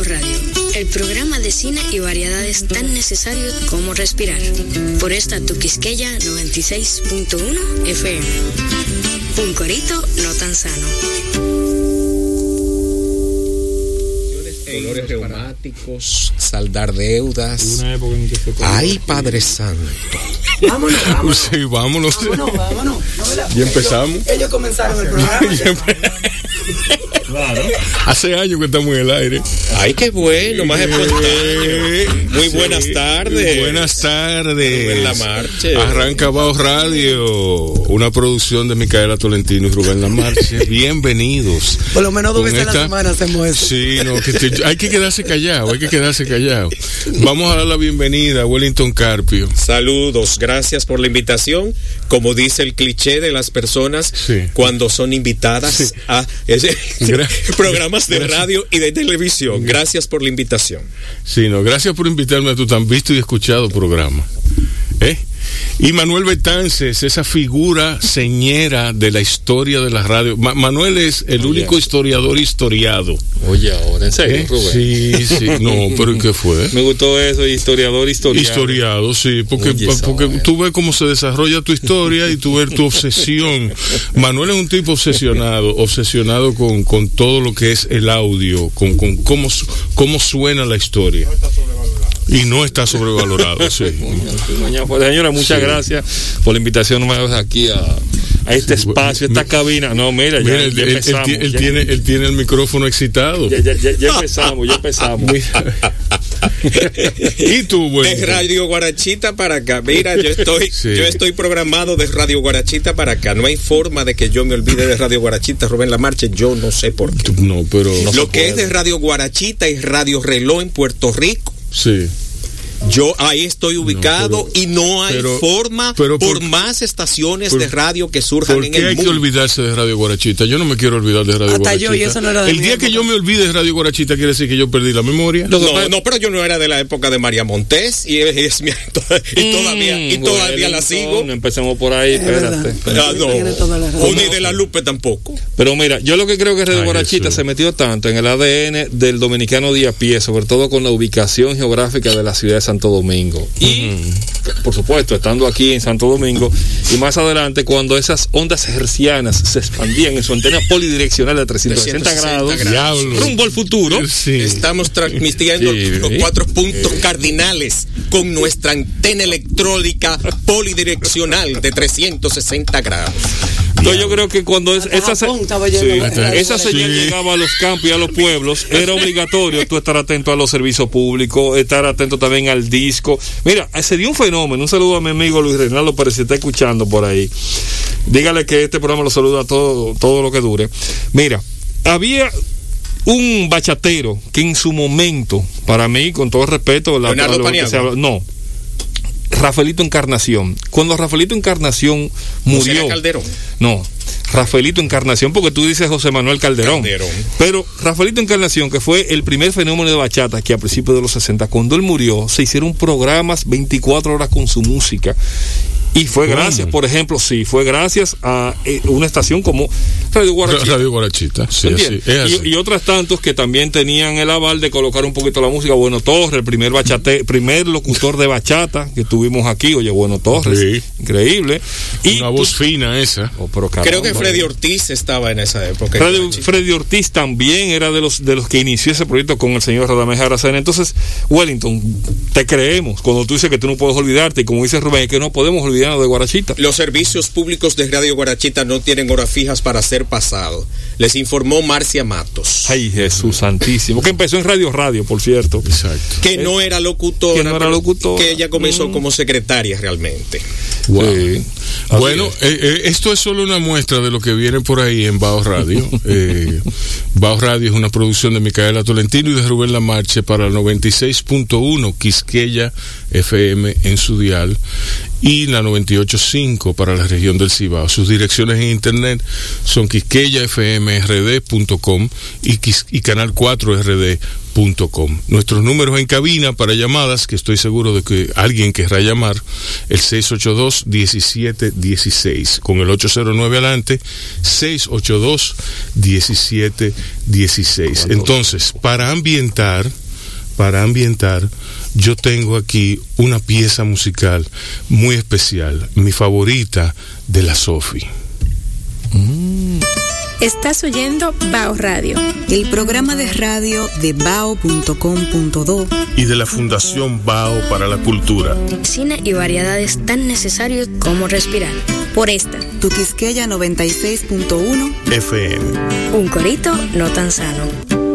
Bao Radio, el programa de cine y variedades tan necesarios como respirar. Por esta Tuquisqueya 96.1 FM. Un corito no tan sano. Dolores reumáticos, saldar deudas. Una época en que se Ay, Padre Santo. Vámonos, vámonos. Sí, vámonos. Vámonos, vámonos. No, la- Ya empezamos. Ellos comenzaron el programa. Empe- Hace años que estamos en el aire. Ay, qué bueno, más espontáneo. Muy Sí. buenas tardes. Buenas tardes. Rubén Lamarche. Arranca Bao Radio, una producción de Micaela Tolentino y Rubén Lamarche. Bienvenidos. Por lo menos dos veces a la esta- semana hacemos eso. Sí, no, que te- hay que quedarse callado, hay que quedarse callado. Vamos a dar la bienvenida a Wellington Carpio. Saludos, gracias por la invitación. Como dice el cliché de las personas Sí. cuando son invitadas Sí. a programas de gracias. radio y de televisión. Gracias por la invitación. Sí, no, gracias por invitarme a tu tan visto y escuchado programa. ¿Eh? Y Manuel Betances, esa figura señera de la historia de la radio. Ma- Manuel es el único historiador historiado. Oye, ahora, en serio, ¿eh? Rubén. Sí, sí. No, pero ¿y qué fue? Me gustó eso, historiador, historiador. Historiado, sí, porque, Oye, porque tú ves cómo se desarrolla tu historia y tú ves tu obsesión. Manuel es un tipo obsesionado, obsesionado con, con todo lo que es el audio, con, con cómo, cómo suena la historia. Y no está sobrevalorado, sí. Pues, señora, muchas Sí. gracias por la invitación nuevamente aquí a, a este Sí, espacio, a esta cabina. No, mira, Mira, él, ya él- empezamos. él ya, tiene, él tiene el micrófono excitado. ya, ya, ya- ya empezamos, ya empezamos. ¿Y tú, De bueno? Radio Guarachita para acá. Mira, yo estoy, Sí. yo estoy programado de Radio Guarachita para acá. No hay forma de que yo me olvide de Radio Guarachita, Rubén Lamarche. Yo no sé por qué. No, pero. Lo que es de Radio Guarachita y Radio Reloj en Puerto Rico. Sí. Yo ahí estoy ubicado pero- y no hay pero- forma pero por, por- más estaciones por- de radio que surjan ¿Por en qué el hay que olvidarse de Radio Guarachita? Yo no me quiero olvidar de Radio Hasta Guarachita. yo, y eso no era de El día que yo me olvide de Radio Guarachita quiere decir que yo perdí la memoria. No, pasa- no, pero yo no era de la época de María Montés y, es mi- y todavía, y Mm, todavía la sigo. Empecemos por ahí, Es espérate. Ah, no. Y de la Lupe tampoco. Pero mira, yo lo que creo que Radio Ay, Guarachita se metió tanto en el ADN del dominicano de a pie, sobre todo con la ubicación geográfica de la ciudad de Santo Domingo. Y, por supuesto, estando aquí en Santo Domingo, y más adelante, cuando esas ondas hercianas se expandían en su antena polidireccional de 360, 360 grados, rumbo al futuro. Sí. Estamos transmitiendo Sí, los cuatro puntos cardinales con nuestra antena electrónica polidireccional de 360 grados. Entonces yo creo que cuando es- esa, Japón Sí. esa señal Sí. llegaba a los campos y a los pueblos, era obligatorio tú estar atento a los servicios públicos, estar atento también al disco. Mira, se dio un fenómeno. Un saludo a mi amigo Luis Reinaldo Pérez, si está escuchando por ahí. Dígale que este programa lo saluda todo, todo lo que dure. Mira, había un bachatero que en su momento, para mí, con todo respeto, la- lo que se habla- no. Rafaelito Encarnación. Cuando Rafaelito Encarnación José murió. Calderón. No, Rafaelito Encarnación, porque tú dices José Manuel Calderón. Calderón. Pero Rafaelito Encarnación, que fue el primer fenómeno de bachata que a principios de los 60, cuando él murió, se hicieron programas 24 horas con su música. Y fue gracias, por ejemplo, sí, fue gracias a eh, una estación como Radio Ra- Guarachita. Radio Guarachita, sí, así, es así. Y, y otras tantos que también tenían el aval de colocar un poquito la música. Bueno Torres, el primer bachate, primer locutor de bachata que tuvimos aquí, oye, Bueno Torres, Sí. increíble. Y Una voz fina esa. Oh, pero Creo que Freddy Ortiz estaba en esa época. en Freddy, Ortiz también era de los de los que inició ese proyecto con el señor Radamés Aracena. Entonces, Wellington, te creemos cuando tú dices que tú no puedes olvidarte y como dice Rubén, que no podemos de Guarachita. Los servicios públicos de Radio Guarachita no tienen horas fijas para ser pasado. Les informó Marcia Matos. Ay, Jesús santísimo. Que empezó en Radio Radio, por cierto. Exacto. que no era locutora, Que no era locutora. que ella comenzó Mm. como secretaria realmente. Wow. Sí. Así Bueno, eh, eh, esto es solo una muestra de lo que viene por ahí en Bao Radio. Eh, Bao Radio es una producción de Micaela Tolentino y de Rubén Lamarche para el 96.1 Quisqueya FM en su dial. Y la 98.5 para la región del Cibao. Sus direcciones en internet son quisqueyafmrd.com y, y canal4rd.com. Nuestros números en cabina para llamadas, que estoy seguro de que alguien querrá llamar, el 682-1716, con el 809 adelante, 682-1716. Entonces, para ambientar, para ambientar, yo tengo aquí una pieza musical muy especial, mi favorita de la Sofi. Estás oyendo Bao Radio. El programa de radio de bao.com.do Y de la Fundación Bao para la Cultura. Cine y variedades tan necesarios como respirar. Por esta. Tu Quisqueya 96.1 FM. Un corito no tan sano.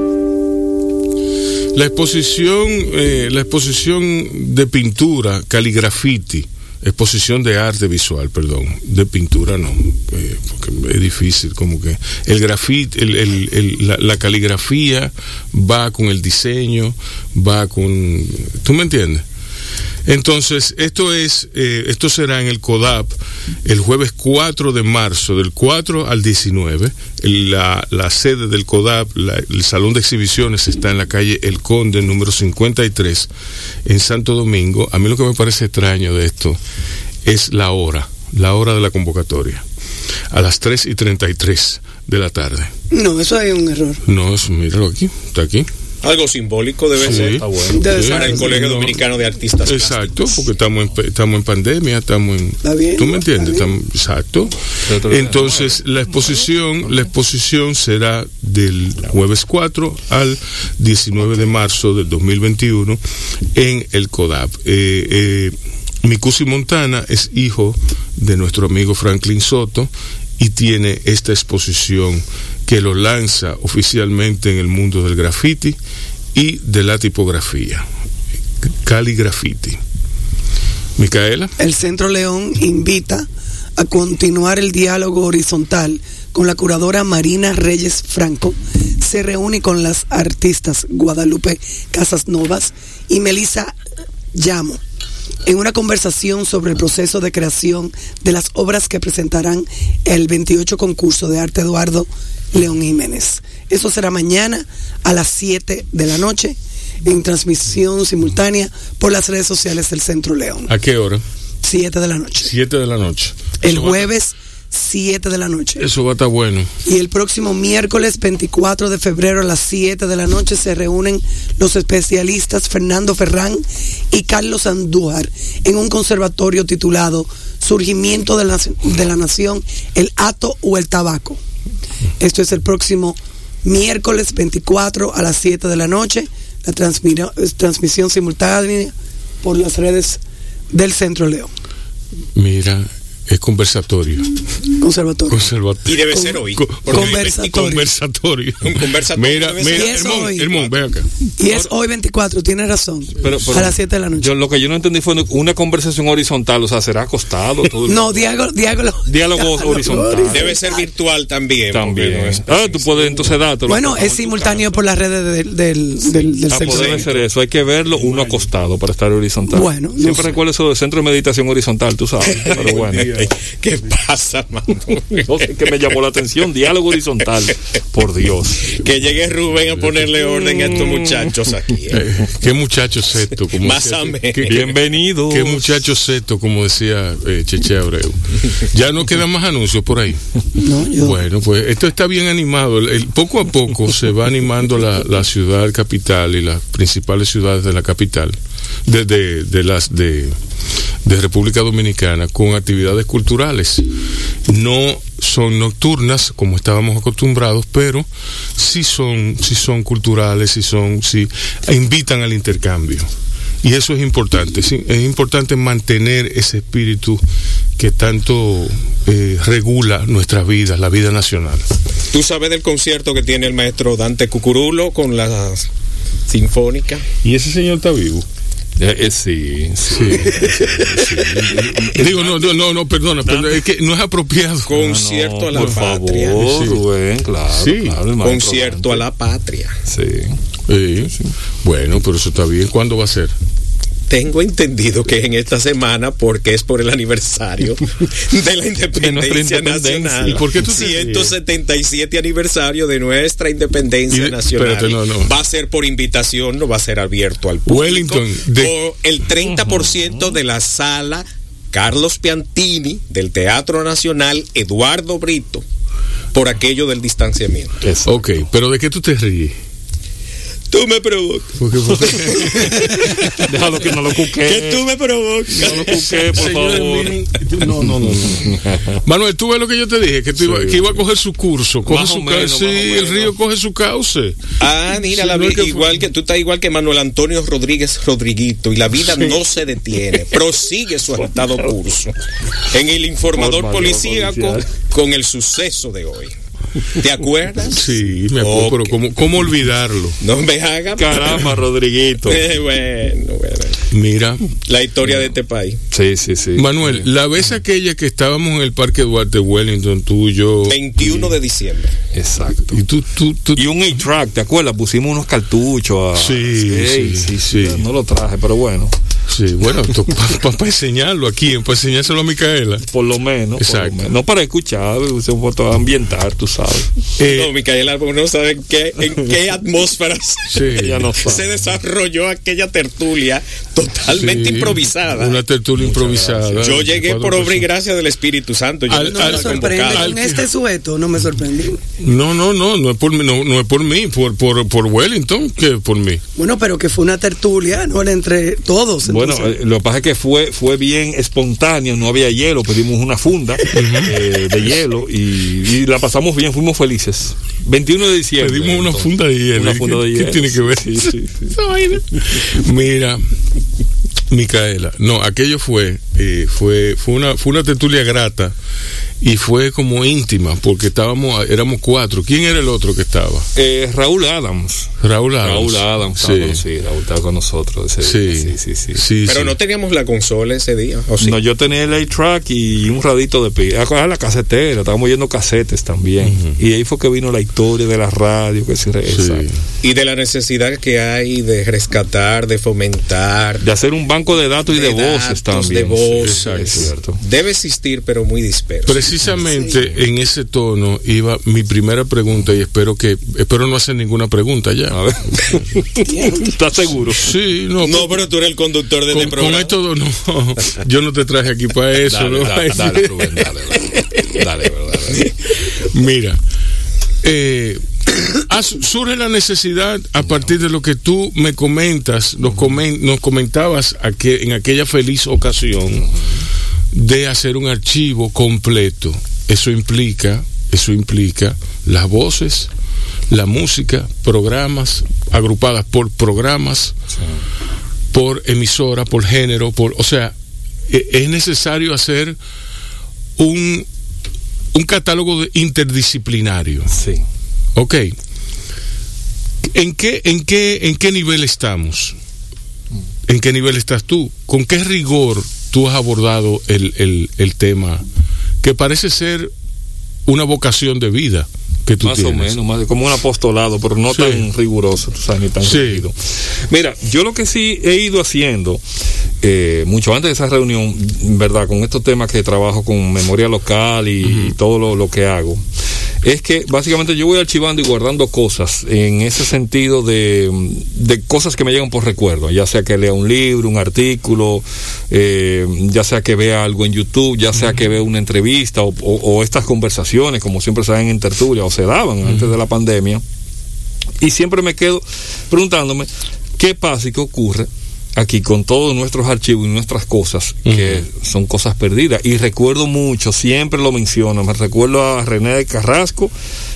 La exposición, eh, la exposición de pintura, caligrafiti, exposición de arte visual, perdón, de pintura no, eh, porque es difícil, como que el el- el- la, la caligrafía va con el diseño, va con, ¿tú me entiendes? Entonces, esto es, eh, esto será en el CODAP el jueves 4 de marzo, del 4 al 19. El- La, la sede del CODAP, la- el salón de exhibiciones está en la calle El Conde, número 53, en Santo Domingo. A mí lo que me parece extraño de esto es la hora, la hora de la convocatoria, a las 3 y 33 de la tarde. No, eso es un error. No, es, míralo aquí, está aquí. Algo simbólico debe Sí. ser. Está Debe ser. Para el Colegio No. Dominicano de Artistas Exacto, porque estamos en, estamos en pandemia, estamos en... Está bien, ¿Tú me está entiendes? bien. Estamos- exacto. Entonces, la exposición, la exposición será del jueves 4 al 19 de marzo del 2021 en el CODAP. Eh, eh, Mikusi Montana es hijo de nuestro amigo Franklin Soto y tiene esta exposición que lo lanza oficialmente en el mundo del graffiti y de la tipografía. Caligrafiti. Micaela. El Centro León invita a continuar el diálogo horizontal con la curadora Marina Reyes Franco. Se reúne con las artistas Guadalupe Casas Novas y Melissa Llamo en una conversación sobre el proceso de creación de las obras que presentarán el 28 concurso de arte Eduardo León Jiménez. Eso será mañana a las 7 de la noche en transmisión simultánea por las redes sociales del Centro León. ¿A qué hora? 7 de la noche. 7 de la noche. El Eso jueves 7 de la noche. Eso va a estar bueno. Y el próximo miércoles 24 de febrero a las 7 de la noche se reúnen los especialistas Fernando Ferrán y Carlos Andújar en un conservatorio titulado Surgimiento de la, de la Nación, el Ato o el Tabaco. Esto es el próximo miércoles 24 a las 7 de la noche. La transmisión simultánea por las redes del Centro León. Mira, es conversatorio. Conservatorio. Conservatorio. Y debe ser hoy. Conversatorio. Conversatorio. Un conversatorio Mira, mira, Hermón. Hermón, ve acá. Y es hoy 24, tienes razón. Pero- pero- a las 7 de la noche. Yo lo que yo no entendí fue una conversación horizontal, o sea, será acostado todo el no, diálogo, diálogo, Diálogo horizontal. Debe ser virtual también. también. no es- Ah, tú puedes entonces dártelo. Bueno, en es simultáneo por las redes del, del, del, del Ah, centro. debe ser eso, hay que verlo uno acostado para estar horizontal. Bueno, no siempre sé. recuerdo eso del centro de meditación horizontal, tú sabes. Pero bueno, ¿Qué pasa, mano? no sé qué me llamó la atención, diálogo horizontal. Por Dios. Que llegue Rubén a ponerle orden a estos muchachos aquí. ¿eh? Eh, qué muchacho seto, como Más decía- amén. qué- qué- Bienvenido. Qué muchacho seto, como decía eh, Cheche Abreu. Ya no quedan más anuncios por ahí. No, yo- Bueno, pues esto está bien animado. El- el- poco a poco se va animando la, la ciudad capital y las principales ciudades de la capital, de, de, de las de, de República Dominicana, con actividades culturales. No son nocturnas como estábamos acostumbrados, pero sí son, sí son culturales, sí son, sí invitan al intercambio. Y eso es importante, sí, es importante mantener ese espíritu que tanto eh, regula nuestras vidas, la vida nacional. ¿Tú sabes del concierto que tiene el maestro Dante Cucurulo con la Sinfónica? ¿Y ese señor está vivo? Eh, eh, sí, sí. Digo, no, no, no, no, perdona, perdona, es que no es apropiado. Concierto a la por patria. favor, Sí. Rubén, claro. Sí. claro, Concierto a la patria. Sí. Sí. Bueno, pero eso está bien. ¿Cuándo va a ser? Tengo entendido que en esta semana, porque es por el aniversario de la independencia, independencia. nacional. ¿Y por qué tú te ríes? 177 aniversario de nuestra independencia nacional. espérate, no, no. Va a ser por invitación, no va a ser abierto al público. Wellington, de- Por el 30% de la sala Carlos Piantini del Teatro Nacional Eduardo Brito por aquello del distanciamiento. Eso. Ok, pero ¿de qué tú te ríes? Tú me provocas. Porque, porque- Déjalo que no lo cuque. Que tú me provocas. No lo cuque, por favor. no, no, no, no. Manuel, tú ves lo que yo te dije, que, tú iba, Sí. que iba a coger su curso, coge Más su menos, sí, el río coge su cauce. Ah, mira, Sí, la no vi- es que fue- igual que tú estás igual que Manuel Antonio Rodríguez Rodriguito y la vida no se detiene, prosigue su agitado curso en el informador Formador policíaco con el suceso de hoy. ¿Te acuerdas? Sí, me acuerdo, pero ¿cómo, ¿cómo olvidarlo? No me haga Caramba, Rodriguito. Eh, bueno, bueno, Mira, la historia de este país. Sí, sí, sí. Manuel, la vez aquella que estábamos en el Parque Duarte Wellington, tú, yo... 21 de diciembre. Exacto. Y tú, tú, tú... Y un A-Track, ¿te acuerdas? Pusimos unos cartuchos. A... Sí, sí, sí. No lo traje, pero bueno, Sí, bueno, para enseñarlo aquí, para enseñárselo a Micaela. por lo menos. Exacto. lo menos. No para escuchar, se foto ambientar, tú sabes. Eh, no, Micaela, Albo no sabe en qué, en qué atmósfera se- sí. Ella no se sabe. desarrolló aquella tertulia totalmente Sí, improvisada. Una tertulia improvisada. Yo llegué por obra y gracia del Espíritu Santo. Yo Al- no me sorprende con este sujeto, no me sorprende. No, no, no, no es por mí, no, no es por mí, por, por, por Wellington, que por mí. Bueno, pero que fue una tertulia, ¿no? Era entre todos. Bueno, eh, lo que pasa es que fue, fue bien espontáneo, no había hielo, pedimos una funda eh, de hielo y, y la pasamos bien, fuimos felices. 21 de diciembre. Pedimos una entonces. funda de hielo. Una ¿Qué- funda de qué hielo. tiene que ver? Sí, sí, sí. Mira, Micaela, no, aquello fue, eh, fue, fue una, fue una tertulia grata y fue como íntima porque estábamos, éramos cuatro. ¿Quién era el otro que estaba? Eh, Raúl Adams. Raúl Adams. Raúl Adams, estaba con- Sí, sí, Raúl estaba con nosotros. ese sí, día, sí, sí, sí. sí, Pero sí. no teníamos la consola ese día. ¿o sí? No, yo tenía el A-Track y un radito de pila. Ah, la casetera, estábamos yendo casetes también. Y ahí fue que vino la historia de la radio, que sí, Sí. exacto. Y de la necesidad que hay de rescatar, de fomentar. De hacer un banco de datos y de, voces también. De sí, voces. es cierto. Debe existir, pero muy disperso. Precisamente en ese tono iba mi primera pregunta y espero que espero no hacer ninguna pregunta ya. A ver. ¿Estás seguro? Sí, no, no, pero tú eres el conductor de con, este con programa. esto no, yo no te traje aquí para eso. Dale, ¿no? dale, dale, Rubén, dale, dale, dale, dale. Mira, eh, su- surge la necesidad a partir de lo que tú me comentas, nos, comen- nos comentabas aque- en aquella feliz ocasión de hacer un archivo completo. Eso implica, eso implica las voces, la música, programas agrupadas por programas, por emisora, por género, por, o sea, e- es necesario hacer un un catálogo de- interdisciplinario. Sí. Ok. ¿En qué, en qué, en qué nivel estamos? ¿En qué nivel estás tú? ¿Con qué rigor tú has abordado el, el, tema que parece ser una vocación de vida que tú Más tienes? o menos, más como un apostolado, pero no Sí. tan riguroso, tú sabes, ni tan Sí. rígido. Mira, yo lo que sí he ido haciendo, eh, mucho antes de esa reunión, ¿verdad? Con estos temas que trabajo con memoria local y, todo lo, lo que hago, es que básicamente yo voy archivando y guardando cosas en ese sentido de, de cosas que me llegan por recuerdo, ya sea que lea un libro, un artículo, eh, ya sea que vea algo en YouTube, ya sea que vea una entrevista o, o- o estas conversaciones, como siempre se dan en tertulia o se daban antes de la pandemia. Y siempre me quedo preguntándome qué pasa y qué ocurre aquí con todos nuestros archivos y nuestras cosas, que son cosas perdidas. Y recuerdo mucho, siempre lo menciono, me recuerdo a René de Carrasco,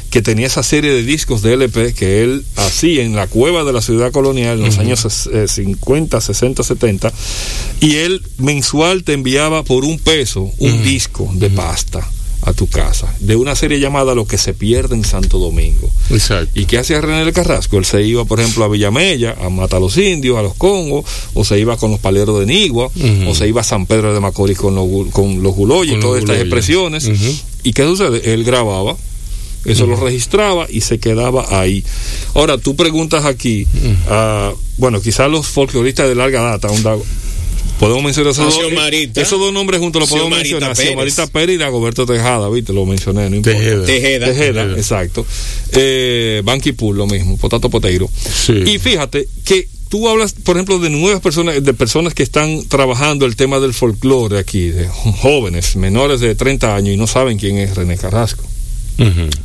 que tenía esa serie de discos de LP que él hacía en la cueva de la ciudad colonial en los años eh, 50, 60, 70, y él mensual te enviaba por un peso un disco de pasta a tu casa, de una serie llamada Lo que se pierde en Santo Domingo. Exacto. ¿Y qué hacía René del Carrasco? Él se iba, por ejemplo, a Villamella a matar a los indios, a los congos, o se iba con los paleros de Nigua, o se iba a San Pedro de Macorís con los, con los guloyes, Con los todas estas guloyes. expresiones. ¿Y qué sucede? Él grababa, eso lo registraba y se quedaba ahí. Ahora, tú preguntas aquí, ah, bueno, quizás los folcloristas de larga data, onda, Podemos mencionar esos, dos, esos dos nombres juntos, lo podemos Xiomarita mencionar. Pérez. Xiomarita Pérez y Dagoberto Tejada, ¿viste? Lo mencioné, no importa. Tejeda. Tejeda. Tejeda, Tejeda. exacto. Eh, Banqui Pool, lo mismo, Potato Poteiro. Sí. Y fíjate que tú hablas, por ejemplo, de nuevas personas, de personas que están trabajando el tema del folclore aquí, de jóvenes, menores de 30 años y no saben quién es René Carrasco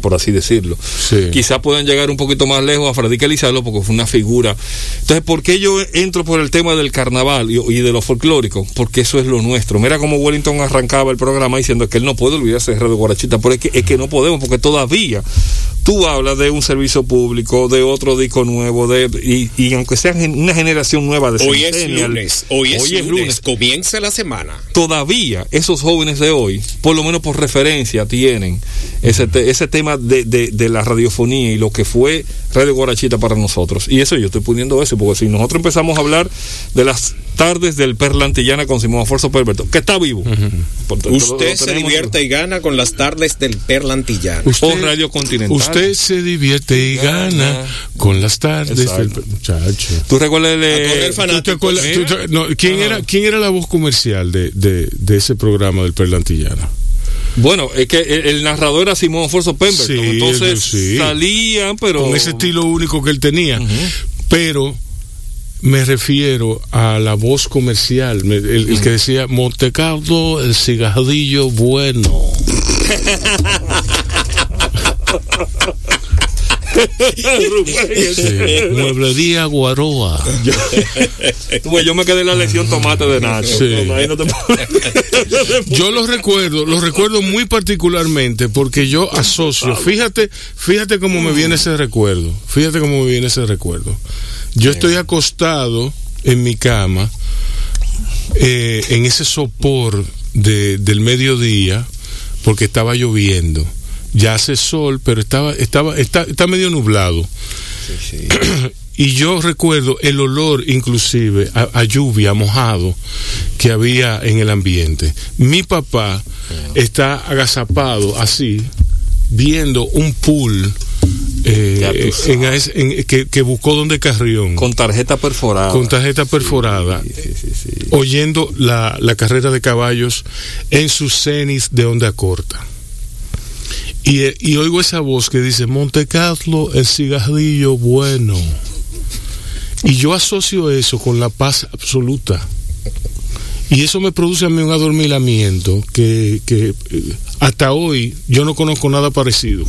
Por así decirlo. Sí. Quizá puedan llegar un poquito más lejos a radicalizarlo porque fue una figura. Entonces, ¿por qué yo entro por el tema del carnaval y, y de lo folclórico? Porque eso es lo nuestro. Mira cómo Wellington arrancaba el programa diciendo que él no puede olvidarse de Radio Guarachita, pero es que, es que no podemos porque todavía tú hablas de un servicio público, de otro disco nuevo, de y, y aunque sea gen- una generación nueva de Hoy es lunes, hoy es, lunes, comienza la semana. todavía esos jóvenes de hoy, por lo menos por referencia, tienen ese, te- ese tema de, de- de la radiofonía y lo que fue Radio Guarachita para nosotros. Y eso yo estoy poniendo eso, porque si nosotros empezamos a hablar de las tardes del Perlantillana con Simón Afonso Perberto, que está vivo. Tanto, Usted lo se divierte y gana con las tardes del Perlantillano. O Radio Continental. Usted se divierte y gana con las tardes del Exacto. muchacho. ¿Tú recuerdas el, correr eh, ¿Tú te fanáticos. acuerdas? tú no, ¿quién, Ajá. era, ¿Quién era la voz comercial de, de, de ese programa del Perlantillano? Bueno, es que el, el narrador era Simón Afonso Pemberton. Sí, entonces sí. salían, pero. Con ese estilo único que él tenía. Pero me refiero a la voz comercial, me- el, el que decía Montecarlo, el cigarrillo bueno. Sí, Mueblería Guaroa. Tú ves, yo me quedé en la lección tomate de Nacho. Sí. No, ahí no te Yo lo recuerdo, lo recuerdo muy particularmente porque yo asocio, fíjate, fíjate cómo me viene ese recuerdo, fíjate cómo me viene ese recuerdo. Yo estoy acostado en mi cama, eh, en ese sopor de, del mediodía, porque estaba lloviendo. Ya hace sol, pero estaba, estaba, está, está medio nublado. Y yo recuerdo el olor inclusive a, a lluvia, mojado que había en el ambiente. Mi papá está agazapado así, viendo un pool eh, en que, que buscó donde Carrión, con, Con tarjeta perforada. tarjeta perforada, Sí, sí, sí. oyendo la, la carrera de caballos en su cenis de onda corta. Y, y oigo esa voz que dice, Montecarlo, el cigarrillo bueno. Y yo asocio eso con la paz absoluta. Y eso me produce a mí un adormilamiento que, que eh, hasta hoy yo no conozco nada parecido.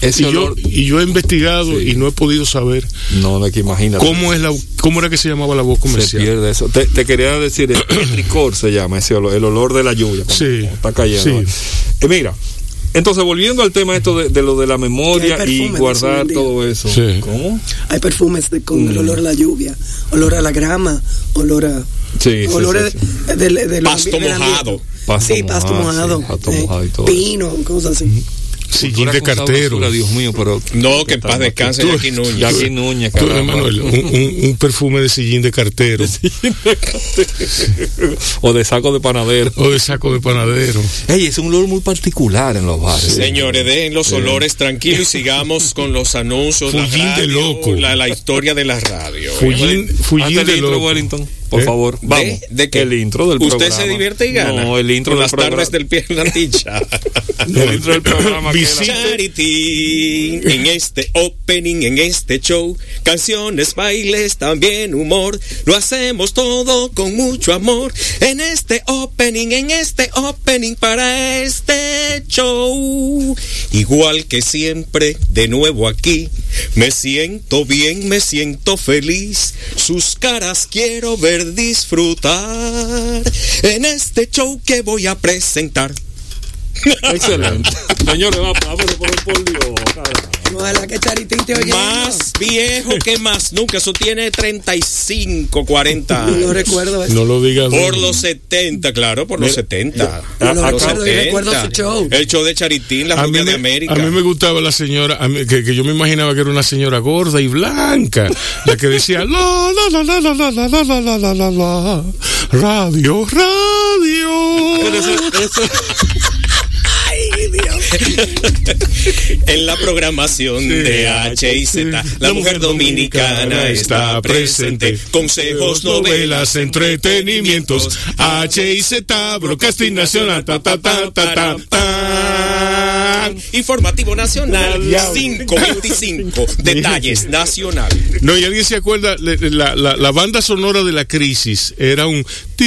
Ese Y yo, olor. y yo he investigado Sí. y no he podido saber No, no que cómo es la cómo era que se llamaba la voz se comercial. pierde eso? Te, te quería decir, el petricor se llama ese olor, el olor de la lluvia. Sí, Está cayendo. sí. Eh, mira, entonces volviendo al tema esto de, de lo de la memoria y guardar todo eso. Sí. ¿Cómo? Hay perfumes de- con el Mm. olor a la lluvia, olor a la grama, olor a. Sí, sí, olores sí, de- del- del Pasto mojado. Pasto sí, pasto mojado, pasto eh, mojado y todo Pino, cosas así. Sillín de cartero. sabrosura, Dios mío, pero. No, que en paz descanse Tú- Jackie Núñez. Jackie Núñez, Tú, un, un- un perfume de sillín de cartero o de saco de panadero. o de saco de panadero. Ey, es un olor muy particular en los bares. Señores, dejen los olores tranquilos y sigamos con los anuncios. la Fullín de loco. La, la historia de la radio. Fullín, fullín de loco. Wellington, por ¿Eh? favor. Vamos. ¿De qué? El intro del ¿Usted programa. se divierte y gana? No, el intro con del las programa. tardes del pie en la ticha. El intro del programa. Charity, en este opening, en este show, canciones, bailes, también humor, lo hacemos todo con mucho amor, en este opening, en este opening para este show. Igual que siempre, de nuevo aquí, me siento bien, me siento feliz, sus caras quiero ver disfrutar, en este show que voy a presentar. Excelente. Señores, vamos, vamos por, Dios. caramba. Ojalá que Charitín te oye. Más viejo que más nunca. Eso tiene 35, 40 No años. recuerdo eso. No lo digas. Por los 70, claro, por los 70. Yo lo A los recuerdo y recuerdo su show. El show de Charitín, la rubia de América. a mí me gustaba la señora, a mí- que, que yo me imaginaba que era una señora gorda y blanca, la que decía la la la la la la la la la la la la la radio Pero radio. en la programación de H y Z, la mujer dominicana está presente. Consejos, novelas, entretenimientos. H y Z, Broadcasting Nacional, ta, ta, ta, ta, ta, ta. Informativo Nacional 525. Detalles nacional. No, y alguien se acuerda, la, la, la banda sonora de la crisis era un ti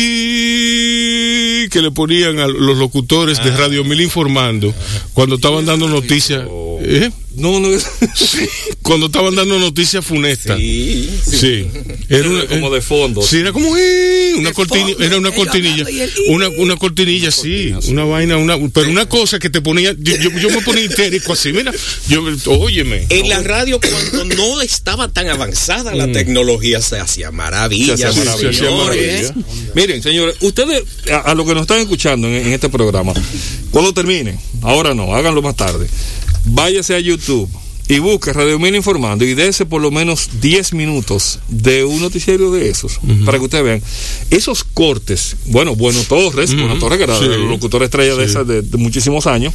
que le ponían a los locutores de Radio Mil informando cuando estaban dando noticias. ¿eh? No, no, Cuando estaban dando noticias funestas. Sí, Sí. Era una- como de fondo. Sí, era como "Eh", una cortinilla, era una cortinilla, una, una cortinilla, sí, una vaina, una, pero una cosa que te ponía, yo, yo, yo me ponía histérico así, mira, yo, óyeme. En la radio, cuando no estaba tan avanzada la tecnología, se hacía maravillas. Se hacía maravilla. señores. Miren, señores, ustedes, a, a lo que nos están escuchando en, en este programa, cuando termine, ahora no, háganlo más tarde, váyase a YouTube YouTube. Y busque Radio Mil Informando y dése por lo menos 10 minutos de un noticiero de esos, para que ustedes vean. Esos cortes, bueno, Bueno Torres, Bueno Torres, que era Sí. el locutor estrella de, esas de, de muchísimos años,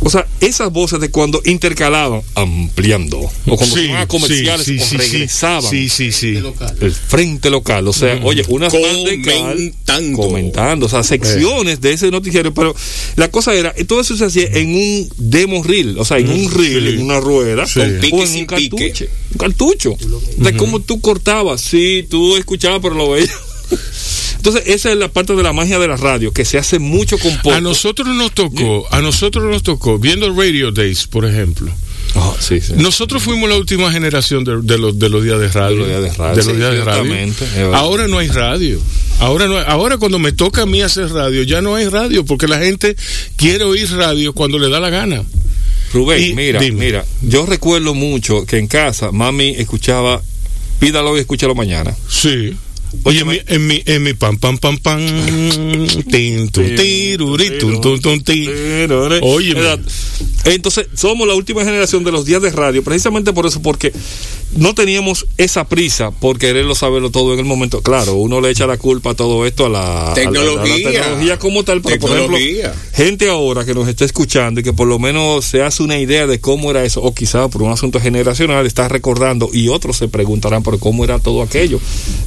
o sea, esas voces de cuando intercalaban, ampliando, o cuando Sí, a comerciales, sí, sí, o regresaban Sí, sí, sí. el frente local, o sea, oye, una Comentando. comentando, o sea, secciones de ese noticiero, pero la cosa era, todo eso se hacía en un demo reel, o sea, en un reel, sí. en una rueda, Sí. Con pique o en sin un pique. cartucho, un cartucho, de cómo tú cortabas, sí, tú escuchabas pero lo veías. Entonces, esa es la parte de la magia de la radio, que se hace mucho con poco. A nosotros nos tocó, a nosotros nos tocó, viendo Radio Days, por ejemplo. Ah, sí, sí. Nosotros fuimos la última generación de, de los, de los días de radio. De los días de radio, De los sí, días de radio. Ahora no hay radio. Ahora, no hay- ahora cuando me toca a mí hacer radio, ya no hay radio, porque la gente quiere oír radio cuando le da la gana. Rubén, Y mira, dime. mira, yo recuerdo mucho que en casa mami escuchaba Pídalo y escúchalo mañana. Sí. Oye, Oye, en mi, en mi, en mi pam, pam, pam, pam, tin, tun, tiruri, tun, tun, tun, ti. Óyeme. ¿Verdad? Entonces, somos la última generación de los días de radio, precisamente por eso, porque no teníamos esa prisa por quererlo saberlo todo en el momento. Claro, uno le echa la culpa a todo esto a la a la- a la Tecnología. tecnología como tal, pero por ejemplo, Tecnología. gente ahora que nos está escuchando y que por lo menos se hace una idea de cómo era eso, o quizás por un asunto generacional está recordando y otros se preguntarán por cómo era todo aquello.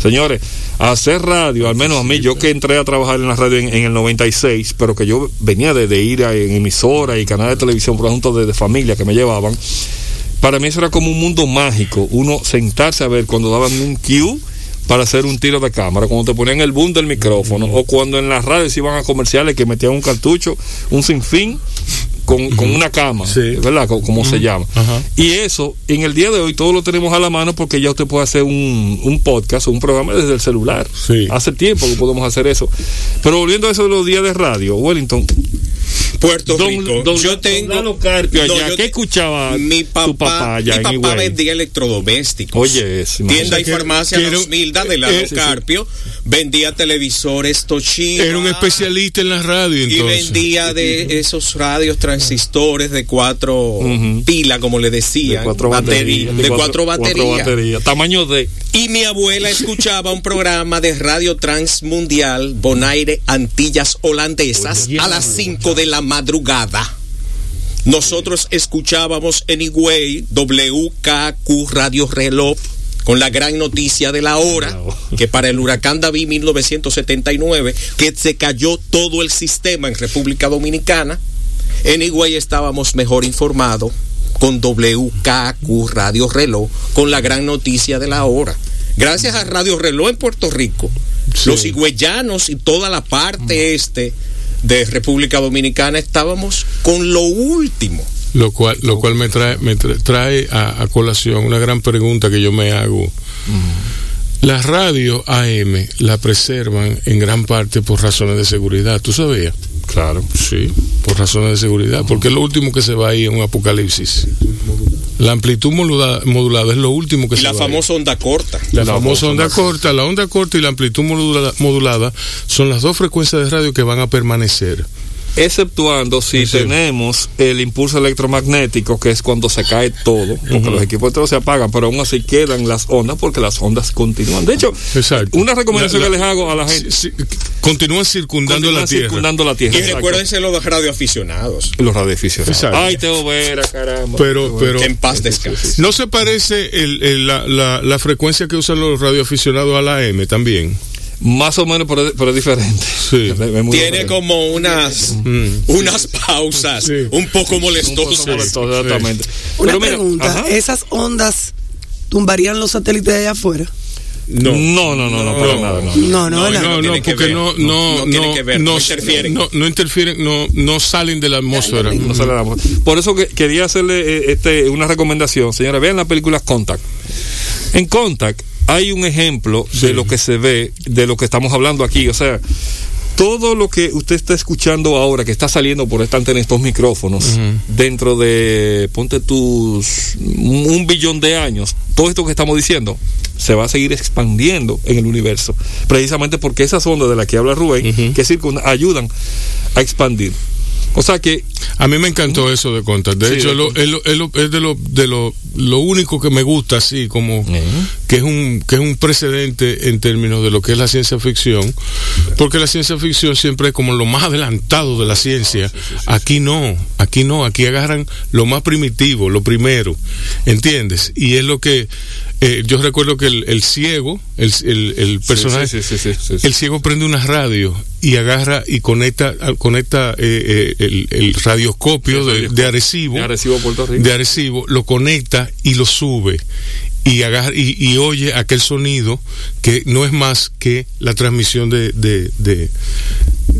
Señores, hacer radio, al menos a mí, yo que entré a trabajar en la radio en, el 96, pero que yo venía de, ir a, en emisora y canales de televisión por asuntos de, de familia que me llevaban, para mí eso era como un mundo mágico, uno sentarse a ver cuando daban un cue para hacer un tiro de cámara, cuando te ponían el boom del micrófono, o cuando en las radios iban a comerciales que metían un cartucho, un sinfín, con, con una cama, Sí. ¿verdad? Co- Como se llama. Ajá. Y eso, en el día de hoy, todo lo tenemos a la mano porque ya usted puede hacer un, un podcast o un programa desde el celular. Sí. Hace tiempo que podemos hacer eso. Pero volviendo a eso de los días de radio, Wellington, Puerto Don- Rico. don- yo don tengo. Lalo Carpio allá, yo ¿qué escuchaba mi papá, tu papá allá mi papá vendía electrodomésticos. Oye, eso, Tienda y farmacia que de Lalo eh, sí, sí. Carpio. Vendía televisores Toshiba. Era un especialista en la radio, Y entonces. vendía de esos radios transistores de cuatro Ujú. pilas, como le decían. de cuatro batería- baterías. de cuatro baterías. baterías. Tamaño de. Y mi abuela escuchaba un programa de radio transmundial, Bonaire, Antillas Holandesas, a las 5 de la madrugada. Nosotros escuchábamos en Higüey WKQ Radio Reloj con la gran noticia de la hora, que para el huracán David 1979, que se cayó todo el sistema en República Dominicana, en Higüey estábamos mejor informados con WKQ Radio Reloj, con la gran noticia de la hora. Gracias a Radio Reloj en Puerto Rico, Sí. los higüeyanos y toda la parte este de República Dominicana estábamos con lo último. Lo cual, lo cual me trae, me tra- trae a, a colación una gran pregunta que yo me hago. Las radios AM la preservan en gran parte por razones de seguridad. ¿Tú sabías? Claro. Sí, por razones de seguridad. Porque es lo último que se va ahí en un apocalipsis. La amplitud modulada, modulada es lo último que Y se la famosa onda corta. La famosa onda corta, la onda corta y la amplitud modulada, modulada son las dos frecuencias de radio que van a permanecer. Exceptuando si Sí. tenemos el impulso electromagnético, que es cuando se cae todo, porque los equipos todos se apagan, pero aún así quedan las ondas porque las ondas continúan. De hecho, Exacto. una recomendación La- la- que les hago a la gente. Continúan circundando continúan la tierra. circundando la tierra. Y exacto. recuérdense los radioaficionados. los radioaficionados. Exacto. Ay, Teo Vera, caramba. Pero, pero Que en paz descanse. no se parece el- el- la, la- la frecuencia que usan los radioaficionados a la M también. Más o menos, pero, pero es diferente. Sí. Es Tiene diferente. como unas unas pausas Sí. un poco Un poco molestosas. exactamente. Una Pero mira, pregunta, ajá. ¿esas ondas tumbarían los satélites de allá afuera? No, no, no, no, no, para nada. No. No, no, No, porque no, No, no, no no, tiene que ver, no no interfieren. No, no interfieren, no, no salen de la atmósfera. No se le damos. Por eso que quería hacerle eh, este, una recomendación. Señora, vean la película Contact. En Contact hay un ejemplo de lo que se ve, de lo que estamos hablando aquí. O sea, todo lo que usted está escuchando ahora, que está saliendo por esta antena, estos micrófonos, dentro de, ponte tus, un billón de años, todo esto que estamos diciendo se va a seguir expandiendo en el universo. Precisamente porque esas ondas de las que habla Rubén, que circundan, ayudan a expandir. O sea que A mí me encantó eso de Contact. De Sí, hecho, de lo, es, lo- es lo- es de, lo, de lo, lo único que me gusta, así como que es un que es un precedente en términos de lo que es la ciencia ficción, porque la ciencia ficción siempre es como lo más adelantado de la ciencia. Aquí no, aquí no, aquí agarran lo más primitivo, lo primero, ¿entiendes? Y es lo que eh, yo recuerdo que el, el ciego, el, el, el personaje, sí, sí, sí, sí, sí. el ciego prende una radio y agarra y conecta conecta eh, eh, el, radioscopio de, de Arecibo De Arecibo, Puerto Rico. de Arecibo, lo conecta y lo sube y agarra y, y oye aquel sonido que no es más que la transmisión de, de, de-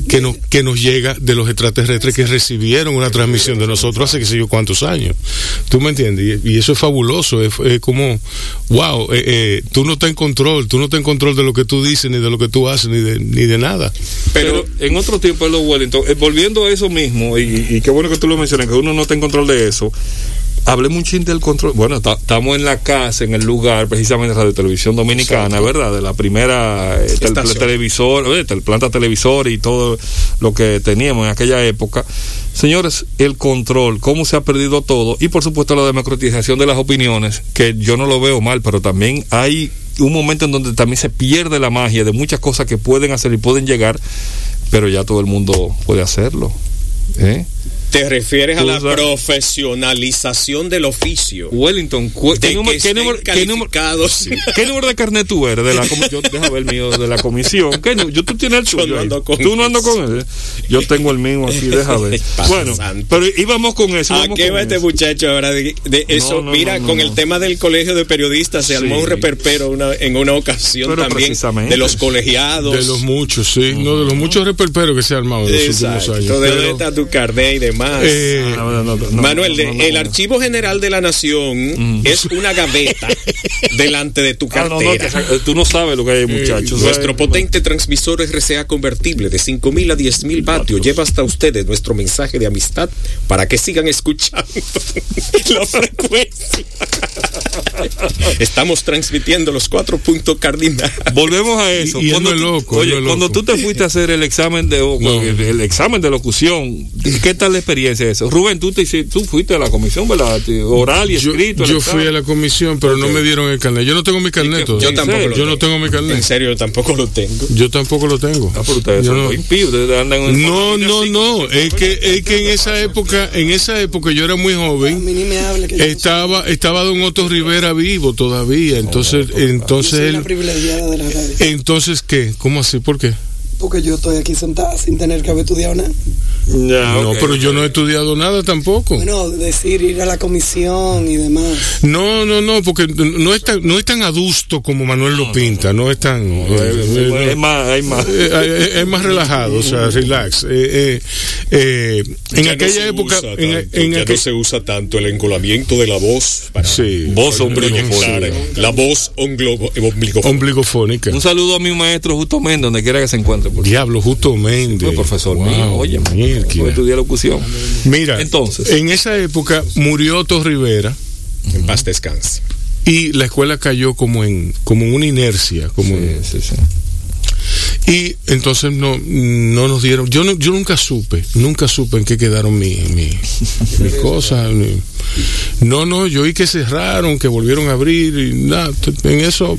que nos que nos llega de los extraterrestres que recibieron una transmisión de nosotros hace que sé yo cuántos años tú me entiendes y, eso es fabuloso es, como wow eh, eh, tú no estás en control tú no estás en control de lo que tú dices ni de lo que tú haces ni de ni de nada Pero, en otro tiempo, los Wellington, eh, volviendo a eso mismo, y, y qué bueno que tú lo mencionas, que uno no está en control de eso. Hablemos un chin del control. Bueno, ta- estamos en la casa, en el lugar, precisamente Radio Televisión Dominicana, ¿verdad? De la primera eh, tel- Estación. televisor, eh, tel- planta televisor y todo lo que teníamos en aquella época. Señores, el control, cómo se ha perdido todo, y por supuesto la democratización de las opiniones, que yo no lo veo mal, pero también hay un momento en donde también se pierde la magia de muchas cosas que pueden hacer y pueden llegar, pero ya todo el mundo puede hacerlo. ¿eh? Te refieres a la sabes- profesionalización del oficio. Wellington, ¿qué De número, que qué número- qué número- calificados. ¿Qué número de carnet tú eres? De la yo, deja ver el mío de la comisión. ¿Qué yo, tú tienes el Yo tuyo no ahí. ando con Tú no andas con él. Yo tengo el mío aquí, deja ver. Bueno, pero íbamos con eso. ¿A qué va este eso. muchacho ahora de, de eso? no, Mira, no, con no. el tema del colegio de periodistas se armó un reperpero una- en una ocasión Pero también de los colegiados. de los muchos sí no de los muchos reperperos que se han armado en los últimos años ¿De dónde pero- está tu carnet y demás? Eh, no, no, no, no, Manuel, el. Archivo General de la Nación es una gaveta delante de tu Ah, no, cartera. no, que- tú no sabes lo que hay, muchachos. Nuestro potente transmisor RCA convertible de 5.000 a 10.000 vatios lleva hasta ustedes nuestro mensaje de amistad para que sigan escuchando la frecuencia. Estamos transmitiendo los cuatro puntos cardinales. Volvemos a eso. Y- cuando es tú, loco, oye, cuando loco. tú te fuiste a hacer el examen de No. el, el examen de locución, ¿qué tal la experiencia eso? Rubén, tú te tú fuiste a la comisión, ¿verdad? Oral y yo, escrito. yo fui a la comisión pero no me dieron el carnet yo no tengo mi carnet todavía. Yo tampoco yo no tengo mi En carnet serio, yo tampoco lo tengo. yo tampoco lo tengo Ah, pero ustedes Yo son no- muy impíos, ustedes andan en no, no, es que, es que en esa época, en esa época yo era muy joven, estaba, estaba don Otto Rivera vivo todavía, entonces, entonces él, privilegiada de la radio. entonces qué, ¿cómo así? ¿Por qué? Porque yo estoy aquí sentada sin tener que haber estudiado nada. Ya, No, pero yo no he estudiado nada tampoco. Bueno, decir ir a la comisión y demás. No, no, no, porque no es tan, no es tan adusto como Manuel lo pinta, no es tan, eh, eh, Es más, hay más. Eh, eh, es más relajado, o sea, relax. Eh, eh, eh, en Ya no aquella época, en, en ya no se usa tanto el encolamiento de la voz para sí, Voz ombligofónica. la voz ombligofónica. ombligofónica. Un saludo a mi maestro Justo Méndez, donde quiera que se encuentre. Por Diablo, justo Méndez. Profesor Wow, mío, oye, estudié locución. Mira, Entonces. en esa época murió Otto Rivera En paz descanse. y la escuela cayó como en, como en una inercia, como en- Sí, sí, sí. Y entonces no, no nos dieron, yo, no, yo nunca supe, nunca supe en qué quedaron mi- mi- mis cosas. no, no, yo oí que cerraron, que volvieron a abrir y nada, en eso,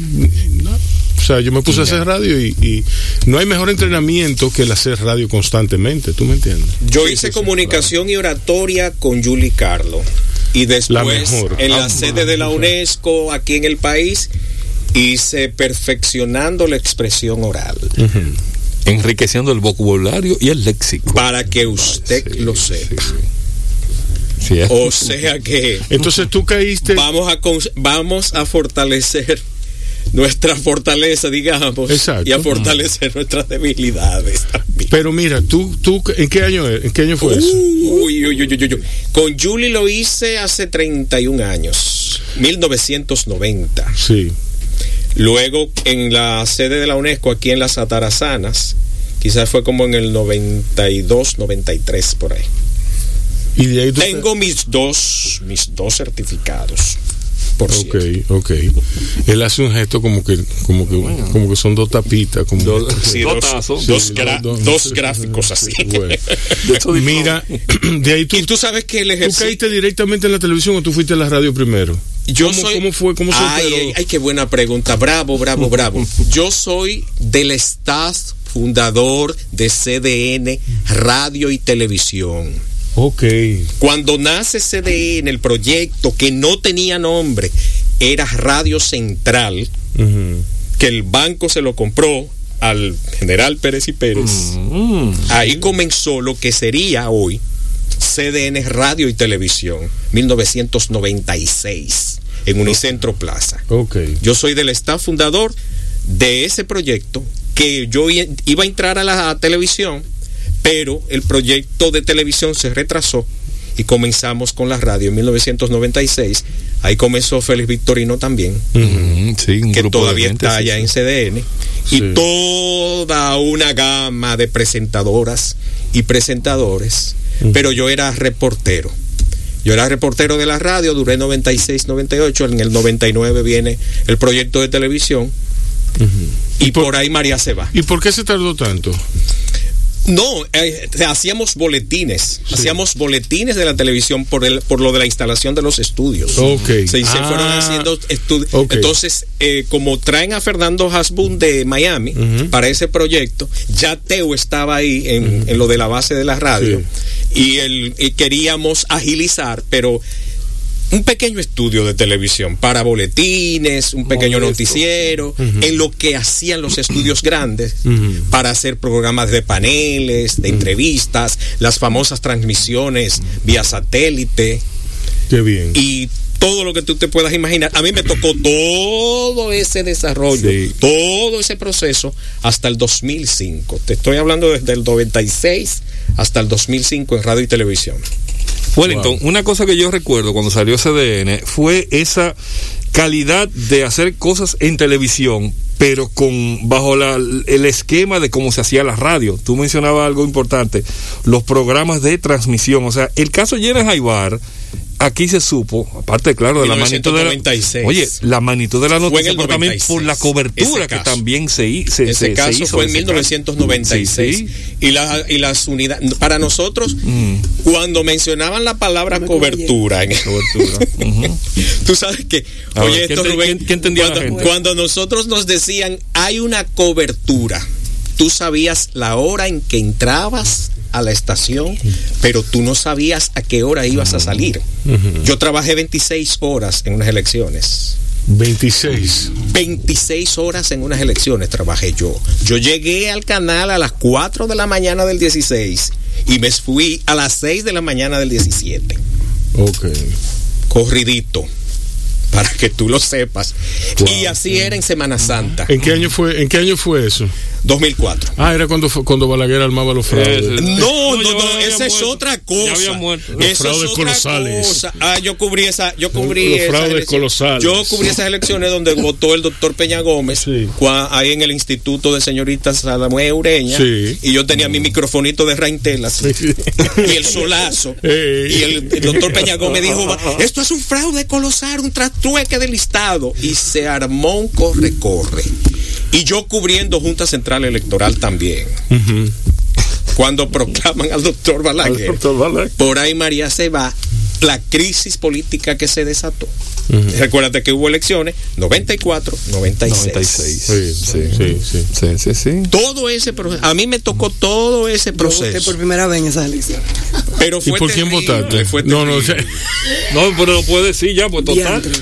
nada. O sea, yo me puse a hacer radio y, y no hay mejor entrenamiento que el hacer radio constantemente, ¿tú me entiendes? Yo Sí, hice sí, sí, comunicación y oratoria con Julie Carlo. Y La después, mejor. en la Ah, sede de la. UNESCO, aquí en el país, hice perfeccionando la expresión oral. Enriqueciendo el vocabulario y el léxico. Para que usted lo sepa. Sí, O sea que Entonces tú caíste. vamos a, vamos a fortalecer nuestra fortaleza, digamos, Exacto. y a fortalecer nuestras debilidades también. Pero mira, tú, tú, ¿en qué año, en qué año fue eso? Uy, uy, uy, uy. Con Julie lo hice hace 31 años, 1990. Sí. Luego en la sede de la UNESCO, aquí en las Atarazanas, quizás fue como en el 92, 93 por ahí. Y de ahí Tengo mis dos, mis dos certificados. Por Ok, cierto. ok. Él hace un gesto como que, como que, como que son dos tapitas, como Dos- Sí, Dos dos, tazos. dos Sí, gra- dos- dos sí, gráficos así. Bueno. de Mira, de ahí tú, Y tú sabes que el tú ejercicio... caíste directamente en la televisión o tú fuiste a la radio primero. Yo ¿Cómo, soy- cómo fue? ¿Cómo se ay, ay, ay, qué buena pregunta. Bravo, bravo, bravo. Yo soy del staff fundador de CDN Radio y Televisión. Ok. Cuando nace CDN, el proyecto que no tenía nombre era Radio Central, que el banco se lo compró al general Pérez y Pérez. Mm. Ahí comenzó lo que sería hoy CDN Radio y Televisión, 1996, en Unicentro Plaza. Ok. Yo soy del staff fundador de ese proyecto que yo iba a entrar a la televisión, pero el proyecto de televisión se retrasó y comenzamos con la radio en 1996. Ahí comenzó Félix Victorino también, sí, un que grupo todavía gente, está sí, allá sí. en CDN, y toda una gama de presentadoras y presentadores, pero yo era reportero. Yo era reportero de la radio, duré 96, 98, en el 99 viene el proyecto de televisión y por, ahí María se va. ¿Y por qué se tardó tanto? No, eh, hacíamos boletines, hacíamos boletines de la televisión por el, por lo de la instalación de los estudios. Ok. Se, se Ah, fueron haciendo estudios. Entonces, eh, como traen a Fernando Hasbun de Miami para ese proyecto, ya Teo estaba ahí en, en lo de la base de la radio y, el, y queríamos agilizar, pero un pequeño estudio de televisión para boletines, un pequeño Modesto. noticiero, en lo que hacían los estudios grandes para hacer programas de paneles, de entrevistas, las famosas transmisiones vía satélite Qué bien. y todo lo que tú te puedas imaginar. A mí me tocó todo ese desarrollo, Sí. todo ese proceso hasta el 2005. Te estoy hablando desde el 96 hasta el 2005 en radio y televisión. Wellington, una cosa que yo recuerdo cuando salió CDN fue esa calidad de hacer cosas en televisión, pero con bajo la- el esquema de cómo se hacía la radio. Tú mencionabas algo importante, los programas de transmisión. O sea, el caso Llena Jaibar, aquí se supo, aparte, claro, de la magnitud de la, 1996. oye, la magnitud de la noticia, pero también 96, por la cobertura que también se, se, Ese se- se caso hizo fue en de ese caso. 1996 Sí, sí. y, la- y las unidades para nosotros Mm. cuando mencionaban la palabra cobertura en Cobertura. Ujú. Tú sabes que, A oye, cuando nosotros nos decían hay una cobertura, tú sabías la hora en que entrabas a la estación, pero tú no sabías a qué hora ibas a salir. Yo trabajé 26 horas en unas elecciones. 26. 26 horas en unas elecciones trabajé yo. Yo llegué al canal a las 4 de la mañana del 16 y me fui a las 6 de la mañana del 17. Ok. Corridito. Para que tú lo sepas. Wow. Y así era en Semana Santa, ¿En qué año fue, en qué año fue eso? 2004. Ah, era cuando fue- cuando Balaguer armaba los fraudes. No, No, no, ya esa es otra Ya cosa. había muerto. Los Eso fraudes es otra colosales. cosa. Ah, yo cubrí esa, yo cubrí Los fraudes elecciones. colosales. Yo cubrí esas elecciones donde votó el doctor Peña Gómez, Sí. cua- ahí en el Instituto de Señoritas Salamue Ureña, Sí. y yo tenía mi microfonito de Raintelas y el solazo. Y el, el doctor Peña Gómez dijo, "Va, esto es un fraude colosal, un trastrueque del Estado. Y se armó un corre-corre. Y yo cubriendo Junta Central Electoral también. Cuando proclaman al doctor Balaguer, Doctor Balaguer. por ahí María se va, la crisis política que se desató. Recuérdate que hubo elecciones 94, 96. 96. Sí, sí, sí, sí. Sí, sí, sí. Todo ese proceso, a mí me tocó todo ese Yo voté proceso. por primera vez en esa elección. Pero ¿Y fue por quién votaste? fue No, no, o sea, terrible. No, pero lo puede decir ya, pues total. Diantre.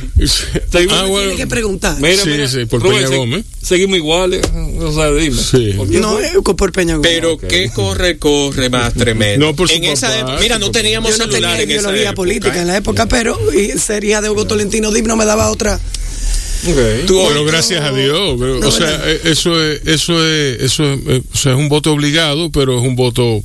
ah, bueno. Tiene que preguntar. Mira, Sí, mira, sí, por Rubén, Peña se- Gómez. Seguimos iguales. O sea, dime. Sí. ¿Por qué No, fue? por Peña Gómez. Pero Ok. qué corre, corre más tremendo. No, por su en esa papá, época- mira, su no teníamos yo no celular tenía en esa ideología época, política ¿eh? en la época, pero y ser hija de Hugo Tolentino Digno me daba otra. Ok. Tú- Pero gracias a Dios, pero, No, o sea, ¿verdad? eh, eso es, eso es, eso es, eh, o sea, es un voto obligado, pero es un voto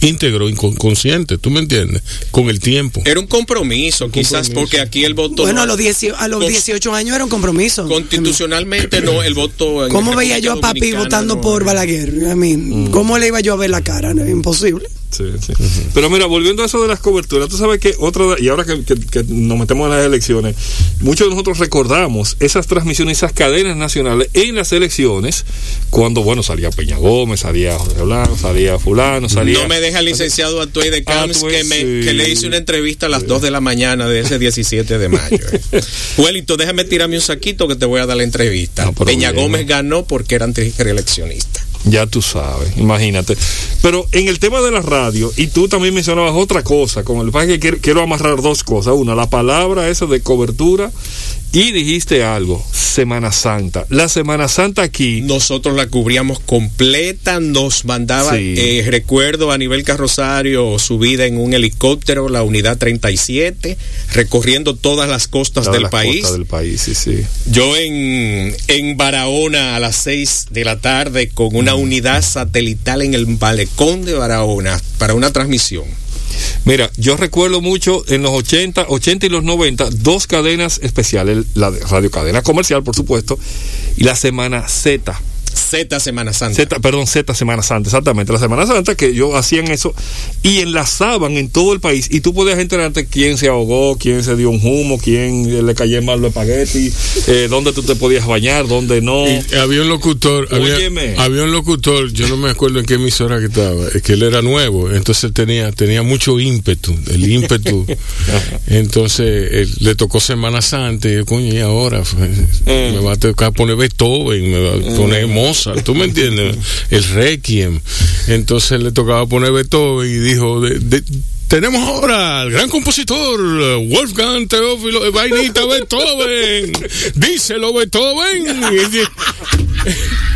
íntegro, incon- consciente, ¿tú me entiendes? Con el tiempo. Era un compromiso, quizás compromiso. porque aquí el voto. Bueno, no- a los, 10 a los Con- 18 años era un compromiso. Constitucionalmente no, el voto. en ¿Cómo veía yo a papi votando no- por Balaguer? I mean, ¿Cómo le iba yo a ver la cara? No, Imposible. Sí, sí. Pero mira, volviendo a eso de las coberturas, tú sabes que otra, y ahora que, que- que nos metemos en las elecciones, muchos de nosotros recordamos esas transmisiones, esas cadenas nacionales en las elecciones, cuando, bueno, salía Peña Gómez, salía José Blanco, salía Fulano, salía. No me deja el licenciado Atuey de Camps Atuey, que, me, sí. que le hice una entrevista a las 2 de la mañana de ese 17 de mayo. eh. Wellington, déjame tirarme un saquito que te voy a dar la entrevista. No, Peña bien, Gómez ¿no? ganó porque era antireeleccionista. Ya tú sabes, imagínate. Pero en el tema de la radio, y tú también mencionabas otra cosa, con el que quiero, quiero amarrar dos cosas. Una, la palabra esa de cobertura, y dijiste algo, Semana Santa. La Semana Santa aquí, Nosotros la cubríamos completa, nos mandaba, Sí. eh, recuerdo a nivel carrosario, subida en un helicóptero, la unidad 37, recorriendo todas las costas de del las país. costas del país, sí, sí. Yo en, en Barahona a las 6 de la tarde con una unidad satelital en el malecón de Barahona para una transmisión. Mira, yo recuerdo mucho en los 80, 80 y los 90, dos cadenas especiales, la de radio cadena comercial, por supuesto, y la Semana Z. Z Semana Santa. Z, perdón, Z Semana Santa, exactamente, la Semana Santa que yo hacían eso y enlazaban en todo el país y tú podías enterarte quién se ahogó, quién se dio un humo, quién le cayó mal los espagueti, eh, dónde tú te podías bañar, dónde no. Y había un locutor, había, había un locutor, yo no me acuerdo en qué emisora que estaba, es que él era nuevo, entonces tenía, tenía mucho ímpetu, el ímpetu. entonces él- le tocó Semana Santa y yo, coño, y ahora Pues, me va a tocar poner Beethoven, me va a poner Mozart, ¿tú me entiendes? El Requiem. Entonces le tocaba poner Beethoven y dijo, de- de- tenemos ahora al gran compositor Wolfgang Teófilo Vainita Beethoven. Díselo Beethoven.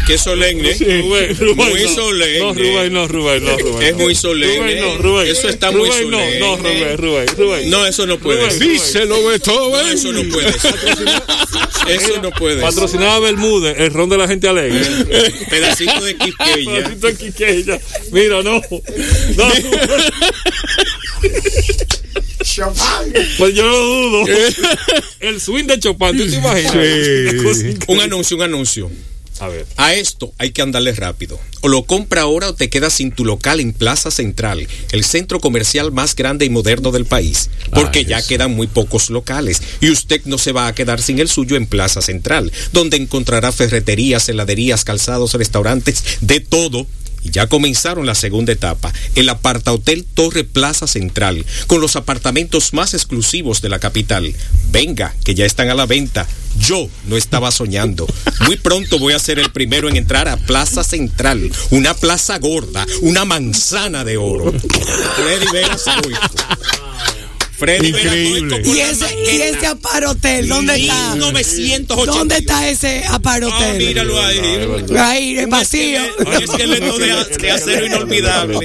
Qué solemne. Rubén, Rubén, muy no. solemne. No, Rubén, no, Rubén, no, Rubén. Es no. muy solemne. Rubén, no, Rubén. Eso está muy Rubén, no, solemne. No, Rubén, Rubén, Rubén. No, eso no puede Rubén. Díselo No, Beethoven. eso no puede. Eso no puede. Patrocinaba Bermúdez, el ron de la gente alegre. Pedacito de Quisqueya. Pedacito de Quiqueya. Mira, no. No. Pues yo no dudo. El swing de Chopin, ¿tú te imaginas? Sí. Un anuncio, un anuncio. A ver. A esto hay que andarle rápido. O lo compra ahora o te quedas sin tu local en Plaza Central, el centro comercial más grande y moderno del país. Porque Ay, ya eso. quedan muy pocos locales. Y usted no se va a quedar sin el suyo en Plaza Central, donde encontrará ferreterías, heladerías, calzados, restaurantes, de todo. Ya comenzaron la segunda etapa, el aparta hotel Torre Plaza Central, con los apartamentos más exclusivos de la capital. Venga, que ya están a la venta. Yo no estaba soñando. Muy pronto voy a ser el primero en entrar a Plaza Central, una plaza gorda, una manzana de oro. Freddy Increíble. Con Y ese, y ese aparotel, ¿dónde está? 1980. ¿Dónde está ese aparotel? Ah, míralo ahí. Ahí, en vacío. Un esqueleto de, de acero inolvidable.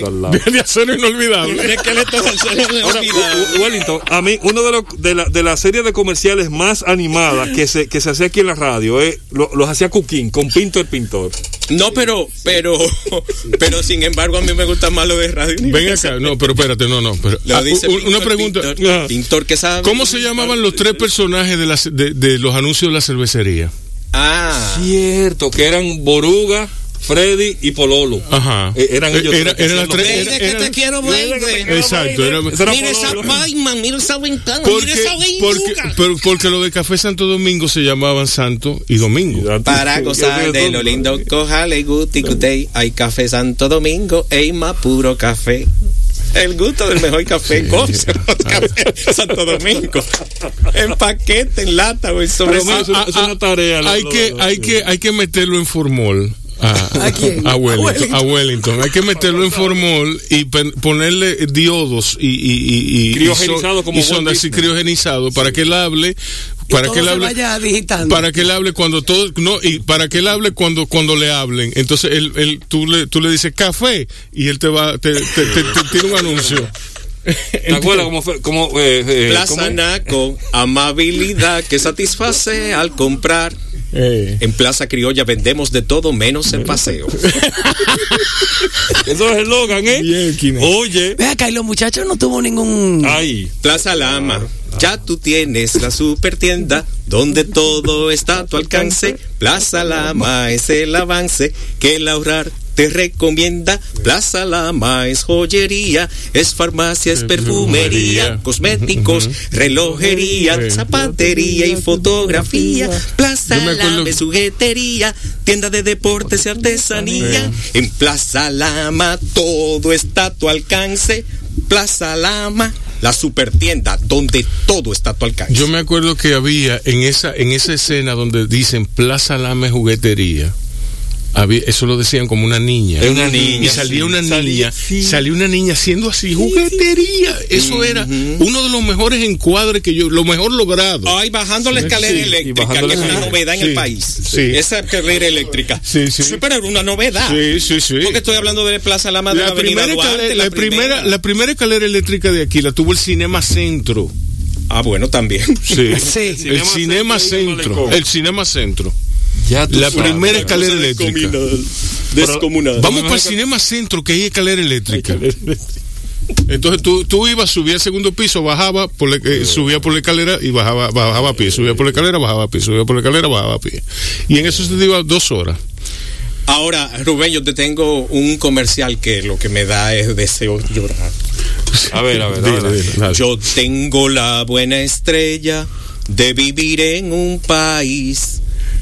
De acero inolvidable. Un esqueleto de acero inolvidable. Wellington, a mí, uno de, los de, la, de la serie de comerciales más animadas que se, que se hacía aquí en la radio, eh, lo- los hacía Cuquín, con Pinto el Pintor. No, pero, pero, pero sin embargo a mí me gusta más lo de radio. Ven acá, no, pero espérate, no, no. Pero, Lo ah, dice u- Pintor, una pregunta. Pintor, Ah, Pintor que sabe. ¿Cómo se llamaban los tres personajes de, las- de, de los anuncios de la cervecería? Ah, Cierto, que eran Boruga, Freddy y Pololo. Ajá. Eh, eran ellos Era- tres era tres- era- que te quiero, baby. Exacto, era- Ese era Mira esa palma, mira esa ventana, Porque, mira esa porque, lechuga. pero- porque lo de Café Santo Domingo se llamaban Santo y Domingo. Para gozar de lo lindo, cojale guti gutey. Hay café Santo Domingo, ey más puro café. El gusto del mejor café, los café Santo Domingo. En paquete, en lata, güey, sobre Pero mira, es una- es una tarea, lo- Hay lo- que, lo- hay que, hay que meterlo en formol. A, ¿A quién? A Wellington, Wellington. a Wellington. Hay que meterlo en formol y pen- ponerle diodos y, y, y, y, Criogenizado y como y y Disney. criogenizado para que él hable para que él hable vaya para que él hable cuando todo no y para que él hable cuando cuando le hablen entonces él, él tú le tú le dices café y él te va te, te, te- te tira un anuncio ¿Te acuerdas cómo fue? Cómo, eh, eh, Plaza cómo- Naco, amabilidad que satisface al comprar. Eh. En Plaza Criolla vendemos de todo menos el paseo. Eso es el Logan, ¿eh? Bien. Oye. Ve acá, y los muchachos no tuvo ningún. Ay. Plaza Lama, ya tú tienes la super tienda donde todo está a tu alcance. Plaza Lama es el avance que el ahorrar te recomienda. Plaza Lama es joyería, es farmacia, es perfumería, cosméticos, relojería, zapatería y fotografía. Plaza Lama es juguetería, tienda de deportes y artesanía. En Plaza Lama todo está a tu alcance. Plaza Lama, la super tienda donde todo está a tu alcance. Yo me acuerdo que había en esa en esa escena donde dicen Plaza Lame Juguetería. Había, eso lo decían como una niña. Es una niña, Y salía sí. una Salía, niña, sí. salía una niña haciendo así, juguetería. Eso era uno de los mejores encuadres que yo, lo mejor logrado. Ay, bajando la escalera Sí, eléctrica, que es una novedad en Sí, el país. sí. Esa escalera eléctrica. Sí, sí. pero era una novedad. Sí, sí, sí. Porque estoy hablando de Plaza Lama de la, La Avenida primera, Duarte, escalera, la, la, primera, la primera escalera eléctrica de aquí la tuvo el Cinema Centro. Ah, bueno, también. Sí. Sí. El Cinema Cinema Centro. El Cinema Centro. Ya tú La sabes. primera escalera eléctrica. Descomunal. Vamos para el Cinema Centro, que hay escalera eléctrica. Entonces tú, tú ibas, subías al segundo piso, bajaba, por la- eh, subía por la escalera y bajaba, bajaba a pie, subía por la escalera, bajaba a pie, subía por la escalera, bajaba a pie. Y en eso se te iba dos horas. Ahora, Rubén, yo te tengo un comercial que lo que me da es deseo llorar. A ver, a ver, a Dile, ver. dile, dale. Yo tengo la buena estrella de vivir en un país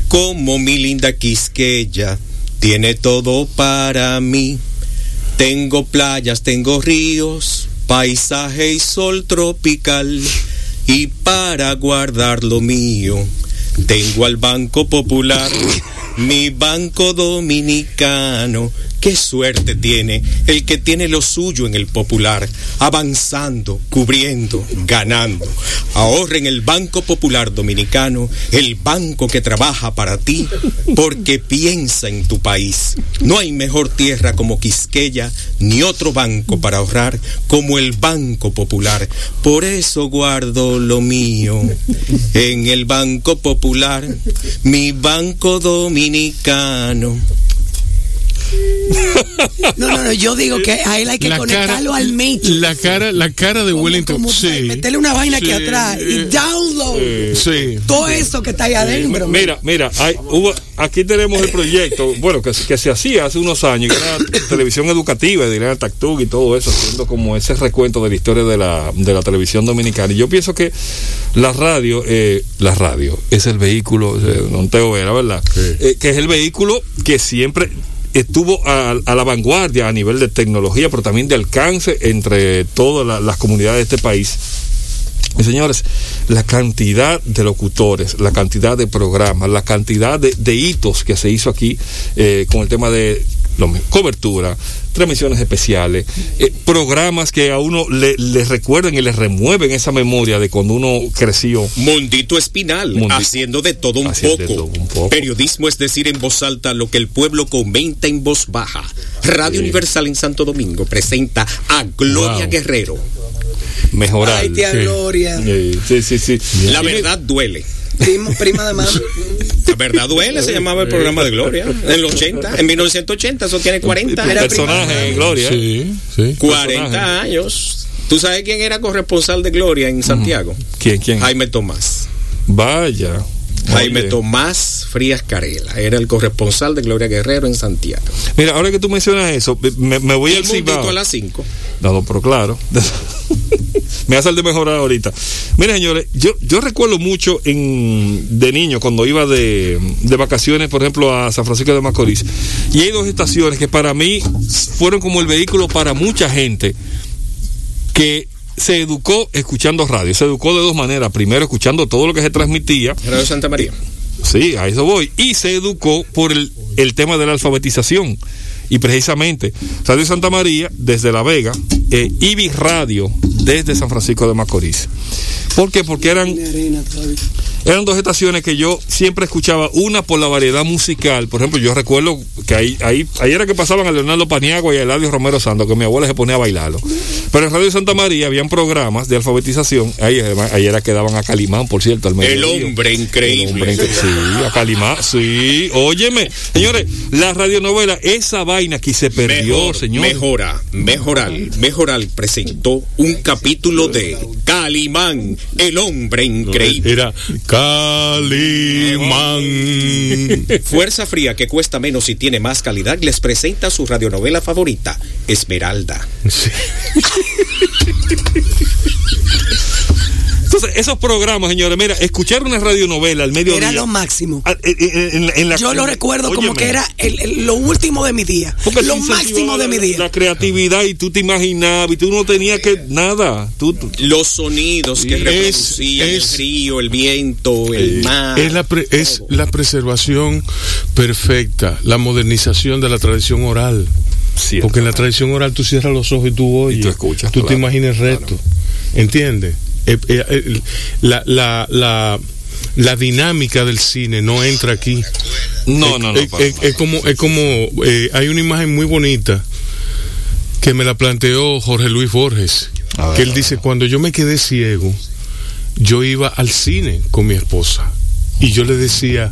como mi linda Quisqueya. Tiene todo para mí. Tengo playas, tengo ríos, paisaje y sol tropical. Y para guardar lo mío, tengo al Banco Popular, mi banco dominicano. Qué suerte tiene el que tiene lo suyo en el popular, avanzando, cubriendo, ganando. Ahorra en el Banco Popular Dominicano, el banco que trabaja para ti, porque piensa en tu país. No hay mejor tierra como Quisqueya, ni otro banco para ahorrar como el Banco Popular. Por eso guardo lo mío en el Banco Popular, mi banco dominicano. No, no, no, yo digo que a él hay que La conectarlo cara- al Matrix. La cara, la cara de Como- Wellington. como sí. Meterle una vaina aquí atrás y eh, download Sí. todo eso que está ahí adentro. Mira, mira, hay- hubo, aquí tenemos el proyecto, bueno, que, que se hacía hace unos años, que era televisión educativa, de Irene Tactug y todo eso, haciendo como ese recuento de la historia de la, de la televisión dominicana. Y yo pienso que la radio, eh, la radio es el vehículo, eh, no te era, ¿verdad? Eh, que es el vehículo que siempre estuvo a, a la vanguardia a nivel de tecnología, pero también de alcance entre todas la- las comunidades de este país. Y señores, la cantidad de locutores, la cantidad de programas, la cantidad de, hitos que se hizo aquí eh, con el tema de cobertura, transmisiones especiales, eh, programas que a uno le, le recuerden y le remueven esa memoria de cuando uno creció. Mondito Espinal, Mundi- haciendo de todo un Haciendo de poco. todo un poco. Periodismo es decir en voz alta lo que el pueblo comenta en voz baja. Radio Universal en Santo Domingo presenta a Gloria Wow. Guerrero. Mejorar. Ay, tía Sí. Gloria, sí, sí, sí. La verdad duele. Prima, prima de mami. La verdad duele, se llamaba el programa de Gloria. En los 80, en 1980, eso tiene 40 Era años. personaje en Gloria. Sí, sí. 40 años. ¿Tú sabes quién era corresponsal de Gloria en Santiago? ¿Quién, quién? Jaime Tomás. Vaya. Jaime. Tomás Frías Carela, era el corresponsal de Gloria Guerrero en Santiago. Mira, ahora que tú mencionas eso, me, me voy al Cibao. a las 5. No, no, pero claro. me hace el de mejorar ahorita. Mira, señores, yo, yo recuerdo mucho en, de niño cuando iba de, de vacaciones, por ejemplo, a San Francisco de Macorís. Y hay dos estaciones que para mí fueron como el vehículo para mucha gente que se educó escuchando radio. Se educó de dos maneras. Primero, escuchando todo lo que se transmitía. Radio Santa María. Sí, a eso voy. Y se educó por el, el tema de la alfabetización. Y precisamente, Radio Santa María desde La Vega, eh, Ibis Radio desde San Francisco de Macorís. ¿Por qué? Porque eran. Eran dos estaciones que yo siempre escuchaba, una por la variedad musical. Por ejemplo, yo recuerdo que ahí, ahí, ahí era que pasaban a Leonardo Paniagua y a Eladio Romero Santos, que mi abuela se ponía a bailarlo. Pero en Radio Santa María habían programas de alfabetización. Ahí, además, ahí era que daban a Calimán, por cierto, al El hombre El increíble. hombre que- sí, a Calimán, sí. Óyeme, señores, la radionovela, esa vaina aquí se perdió, Mejor, señor. Mejora, Mejoral, Mejoral presentó un capítulo de Calimán, el hombre increíble. Era Calimán. Fuerza Fría, que cuesta menos y tiene más calidad, les presenta su radionovela favorita, Esmeralda. Entonces, esos programas, señores, mira, escuchar una radionovela al mediodía. Era lo máximo. Ah, en- en- en- en la- Yo lo recuerdo como que era el- el- lo último de mi día. porque Lo máximo de mi día. La creatividad y tú te imaginabas y tú no tenías que nada. Tú, tú- Los sonidos que Es- reproducían es- el río, el viento, el mar. Es la, pre- es la preservación perfecta, la modernización de la tradición oral. Cierto. Porque en la tradición oral tú cierras los ojos y tú oyes. Y tú escuchas, Tú te claro, imaginas el resto. ¿Entiendes? Eh, eh, eh, la, la, la, la dinámica del cine no entra aquí. No, no, no. es como, es como hay una imagen muy bonita que me la planteó Jorge Luis Borges. Ver, que él dice, cuando yo me quedé ciego, yo iba al cine con mi esposa y yo le decía,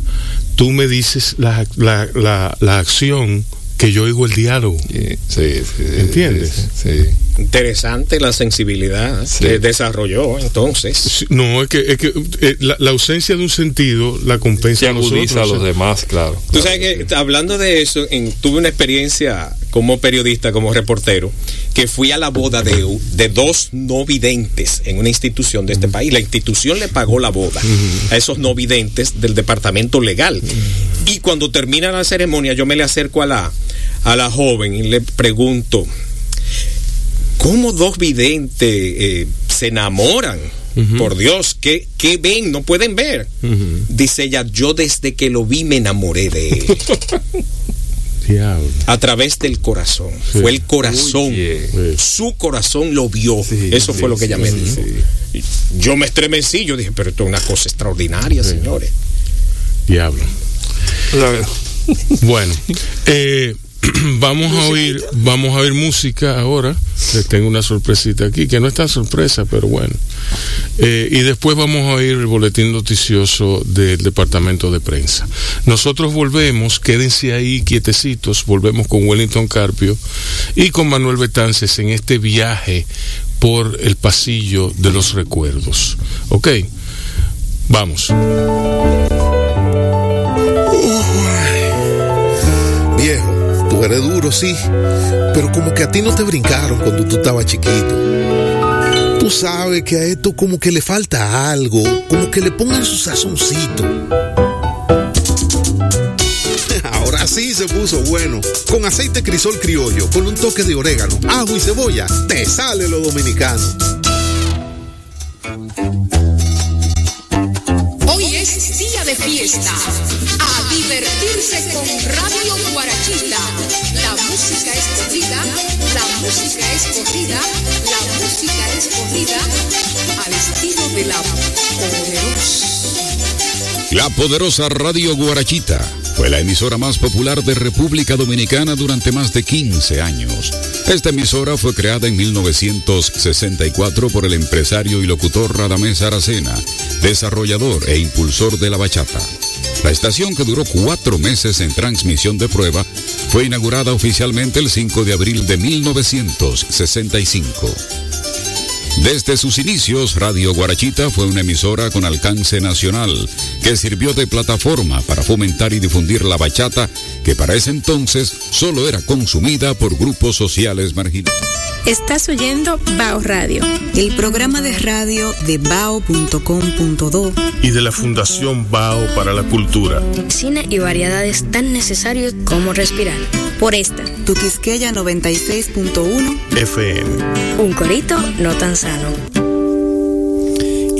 tú me dices la, la, la, la acción que yo oigo el diálogo. Sí, sí, sí, ¿Entiendes? Sí. sí. Interesante la sensibilidad Sí. que desarrolló entonces. No, es que, es que eh, la, la ausencia de un sentido la compensa Se a nosotros. agudiza a los o sea, demás, claro. Tú Claro, sabes que hablando de eso, en- tuve una experiencia como periodista, como reportero, que fui a la boda de, de dos no videntes en una institución de este país. La institución le pagó la boda a esos no videntes del departamento legal. Y cuando termina la ceremonia, yo me le acerco a la, a la joven y le pregunto, ¿cómo dos videntes eh, se enamoran? Por Dios, ¿qué, ¿qué ven? No pueden ver. Dice ella, yo desde que lo vi me enamoré de él. Diablo. a través del corazón. Sí. Fue el corazón. Su corazón lo vio. Sí, Eso sí, fue lo que sí, ella me dijo. Yo me estremecí, yo dije, pero esto es una cosa extraordinaria, señores. Diablo. Bueno, eh, vamos a oír, vamos a oír música ahora. Les tengo una sorpresita aquí, que no es tan sorpresa, pero bueno. Eh, y después vamos a oír el boletín noticioso del departamento de prensa. Nosotros volvemos, quédense ahí quietecitos, volvemos con Wellington Carpio y con Manuel Betances en este viaje por el pasillo de los recuerdos. ¿Ok? Vamos. Eres duro, sí, pero como que a ti no te brincaron cuando tú estabas chiquito. Tú sabes que a esto como que le falta algo, como que le pongan su sazoncito. Ahora sí se puso bueno. Con aceite crisol criollo, con un toque de orégano, ajo y cebolla, te sale lo dominicano. Fiesta. A divertirse con Radio Guarachita. La música es corrida, la música es corrida, la música es corrida al estilo de la poderosa. La poderosa Radio Guarachita fue la emisora más popular de República Dominicana durante más de 15 años. Esta emisora fue creada en 1964 por el empresario y locutor Radamés Aracena, desarrollador e impulsor de la bachata. La estación que duró cuatro meses en transmisión de prueba fue inaugurada oficialmente el 5 de abril de 1965. Desde sus inicios, Radio Guarachita fue una emisora con alcance nacional que sirvió de plataforma para fomentar y difundir la bachata que para ese entonces solo era consumida por grupos sociales marginales. Estás oyendo Bao Radio. El programa de radio de bao.com.do Y de la Fundación Bao para la Cultura. Cine y variedades tan necesarios como respirar. Por esta, Tu Quisqueya 96.1 FM. Un corito no tan sano.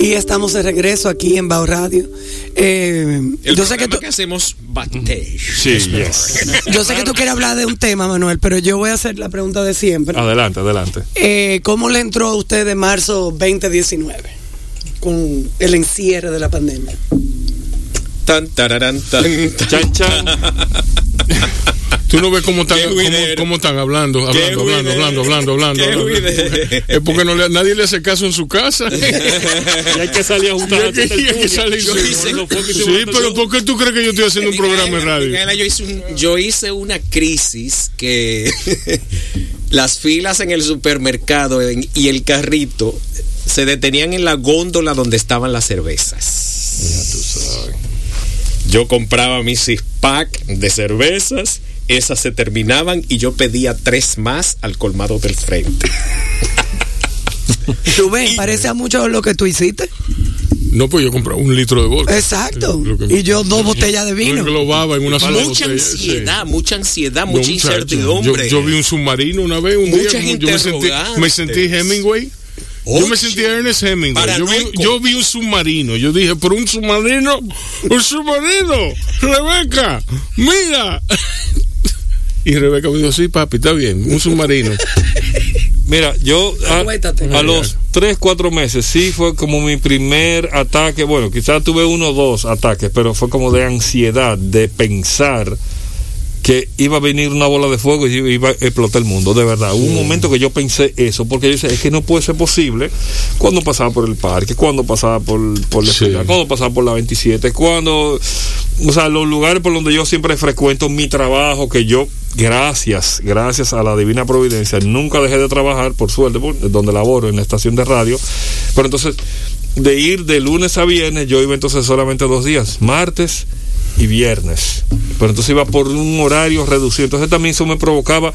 Y estamos de regreso aquí en Bao Radio. Eh, El yo, sé que tú, que hacemos backstage. Sí, yes. yo sé que tú quieres hablar de un tema, Manuel, pero yo voy a hacer la pregunta de siempre. Adelante, adelante. Eh, ¿Cómo le entró a usted de marzo 2019 con el encierre de la pandemia? Tan, tararán, tan, tan. Chan, chan. Tú no ves cómo están, Qué cómo, juidero. cómo están hablando, hablando, hablando, hablando, hablando, hablando. Es porque no le- nadie le hace caso en su casa. Y hay que salir a juntar quería que salir Yo hice- que Sí, pero ¿por qué tú crees que yo estoy haciendo un programa en radio? Yo, hice un- yo hice una crisis que las filas en el supermercado y el carrito se detenían en la góndola donde estaban las cervezas. Yo compraba mi six pack de cervezas, esas se terminaban y yo pedía tres más al colmado del frente. Rubén, parece a mucho lo que tú hiciste. No, pues yo compraba un litro de vodka. Exacto. Lo que- Y yo dos botellas de Lo vino. englobaba en una sola Mucha botella, sí. ansiedad, mucha ansiedad, No, mucha incertidumbre. Yo, yo vi un submarino una vez, un Muchas día, yo me sentí, me sentí Hemingway. Yo me sentí Ernest Hemingway. Yo vi, yo vi un submarino. Yo dije, pero un submarino, un submarino, Rebeca, mira. Y Rebeca me dijo, sí, papi, está bien, un submarino. Mira, yo a, a los 3, 4 meses sí fue como mi primer ataque. Bueno, quizás tuve uno o dos ataques, pero fue como de ansiedad, de pensar que iba a venir una bola de fuego y iba a explotar el mundo, de verdad. Hubo un momento que yo pensé eso, porque yo decía, es que no puede ser posible cuando pasaba por el parque, cuando pasaba por, por la Sí. escuela, cuando pasaba por la 27, cuando, o sea, los lugares por donde yo siempre frecuento mi trabajo, que yo, gracias, gracias a la divina providencia, nunca dejé de trabajar, por suerte, por- donde laboro en la estación de radio, pero entonces, de ir de lunes a viernes, yo iba entonces solamente dos días, martes y viernes. Pero entonces iba por un horario reducido. Entonces también eso me provocaba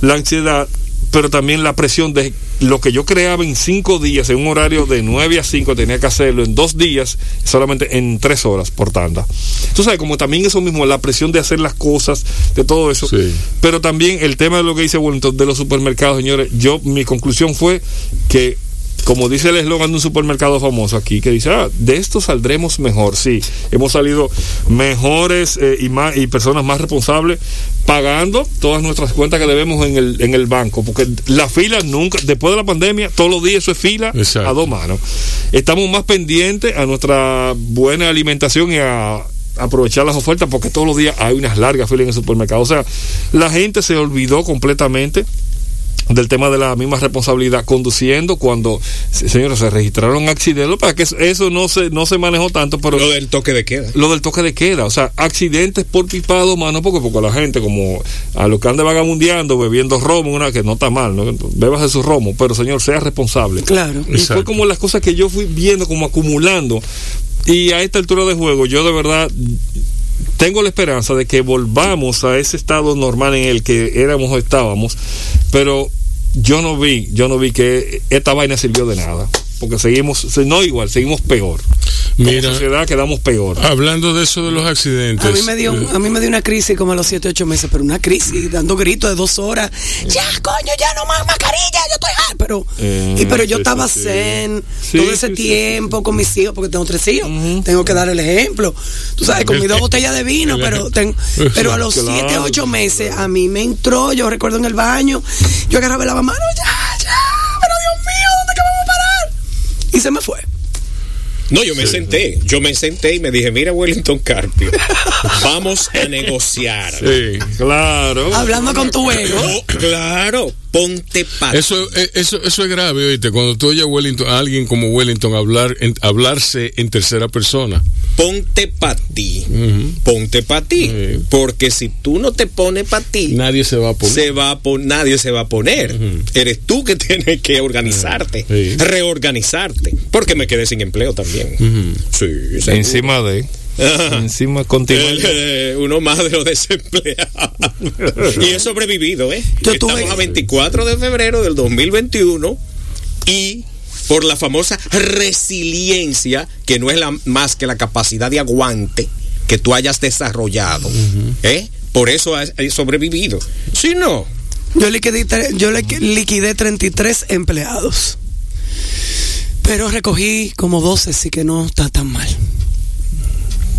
la ansiedad, pero también la presión de lo que yo creaba en cinco días, en un horario de 9 a 5, tenía que hacerlo en dos días, solamente en tres horas por tanda. Tú sabes, como también eso mismo, la presión de hacer las cosas, de todo eso. Sí. Pero también el tema de lo que dice Wellington de los supermercados, señores, yo, mi conclusión fue que como dice el eslogan de un supermercado famoso aquí, que dice, ah, de esto saldremos mejor. Sí, hemos salido mejores eh, y, más, y personas más responsables pagando todas nuestras cuentas que debemos en el, en el banco, porque la fila nunca, después de la pandemia, todos los días eso es fila Exacto. a dos manos. Estamos más pendientes a nuestra buena alimentación y a aprovechar las ofertas porque todos los días hay unas largas filas en el supermercado. O sea, la gente se olvidó completamente del tema de la misma responsabilidad conduciendo cuando se- señores se registraron accidentes para que eso- no se no se manejó tanto pero Lo del toque de queda. lo del toque de queda, o sea, accidentes por pipado, mano, porque, porque la gente, como a lo que ande vagabundeando, bebiendo romo, una que no está mal, ¿no? bebas de su romo, pero señor, sea responsable. Claro. Y fue como las cosas que yo fui viendo, como acumulando. Y a esta altura de juego, yo de verdad tengo la esperanza de que volvamos a ese estado normal en el que éramos o estábamos, pero yo no vi, yo no vi que esta vaina sirvió de nada, porque seguimos, no igual, seguimos peor. Como Mira. sociedad quedamos peor. Hablando de eso de los accidentes. A mí, me dio, a mí me dio una crisis como a los 7, 8 meses, pero una crisis, dando gritos de dos horas. Ya, coño, ya no más mascarilla, yo estoy harto. Pero, Eh, y, pero yo sí, estaba sí, zen Sí, todo ese sí, sí, tiempo con mis hijos, porque tengo tres hijos. Tengo que dar el ejemplo. Tú sabes, con mis dos botellas de vino, pero, ten- pero a los Claro, 7, 8 meses a mí me entró, yo recuerdo en el baño, yo agarraba el lavamanos, ya, ya, pero Dios mío, ¿dónde que vamos a parar? Y se me fue. No, yo me senté, yo me senté y me dije, mira Wellington Carpio, vamos a negociar. Sí. Claro. Hablando con tu ego. Claro, ponte pa' Eso, eh, eso, eso es grave, oíste, cuando tú oyes a Wellington, a alguien como Wellington hablar, en- hablarse en tercera persona. ponte pa' ti. Ponte pa' ti. Porque si tú no te pones pa' ti, Nadie se va a poner. se va a pon- nadie se va a poner. Eres tú que tienes que organizarte, Sí. reorganizarte. Porque me quedé sin empleo también. Sí. Encima de. Encima continúa. Eh, uno más de los desempleados. y he sobrevivido, ¿eh? Yo Estamos tuve- a 24 de febrero del 2021 y por la famosa resiliencia, que no es la, más que la capacidad de aguante que tú hayas desarrollado, ¿eh? Por eso has, has sobrevivido. Si no, Yo liquidé, yo le- liquidé 33 empleados. Pero recogí como 12, así que no está tan mal.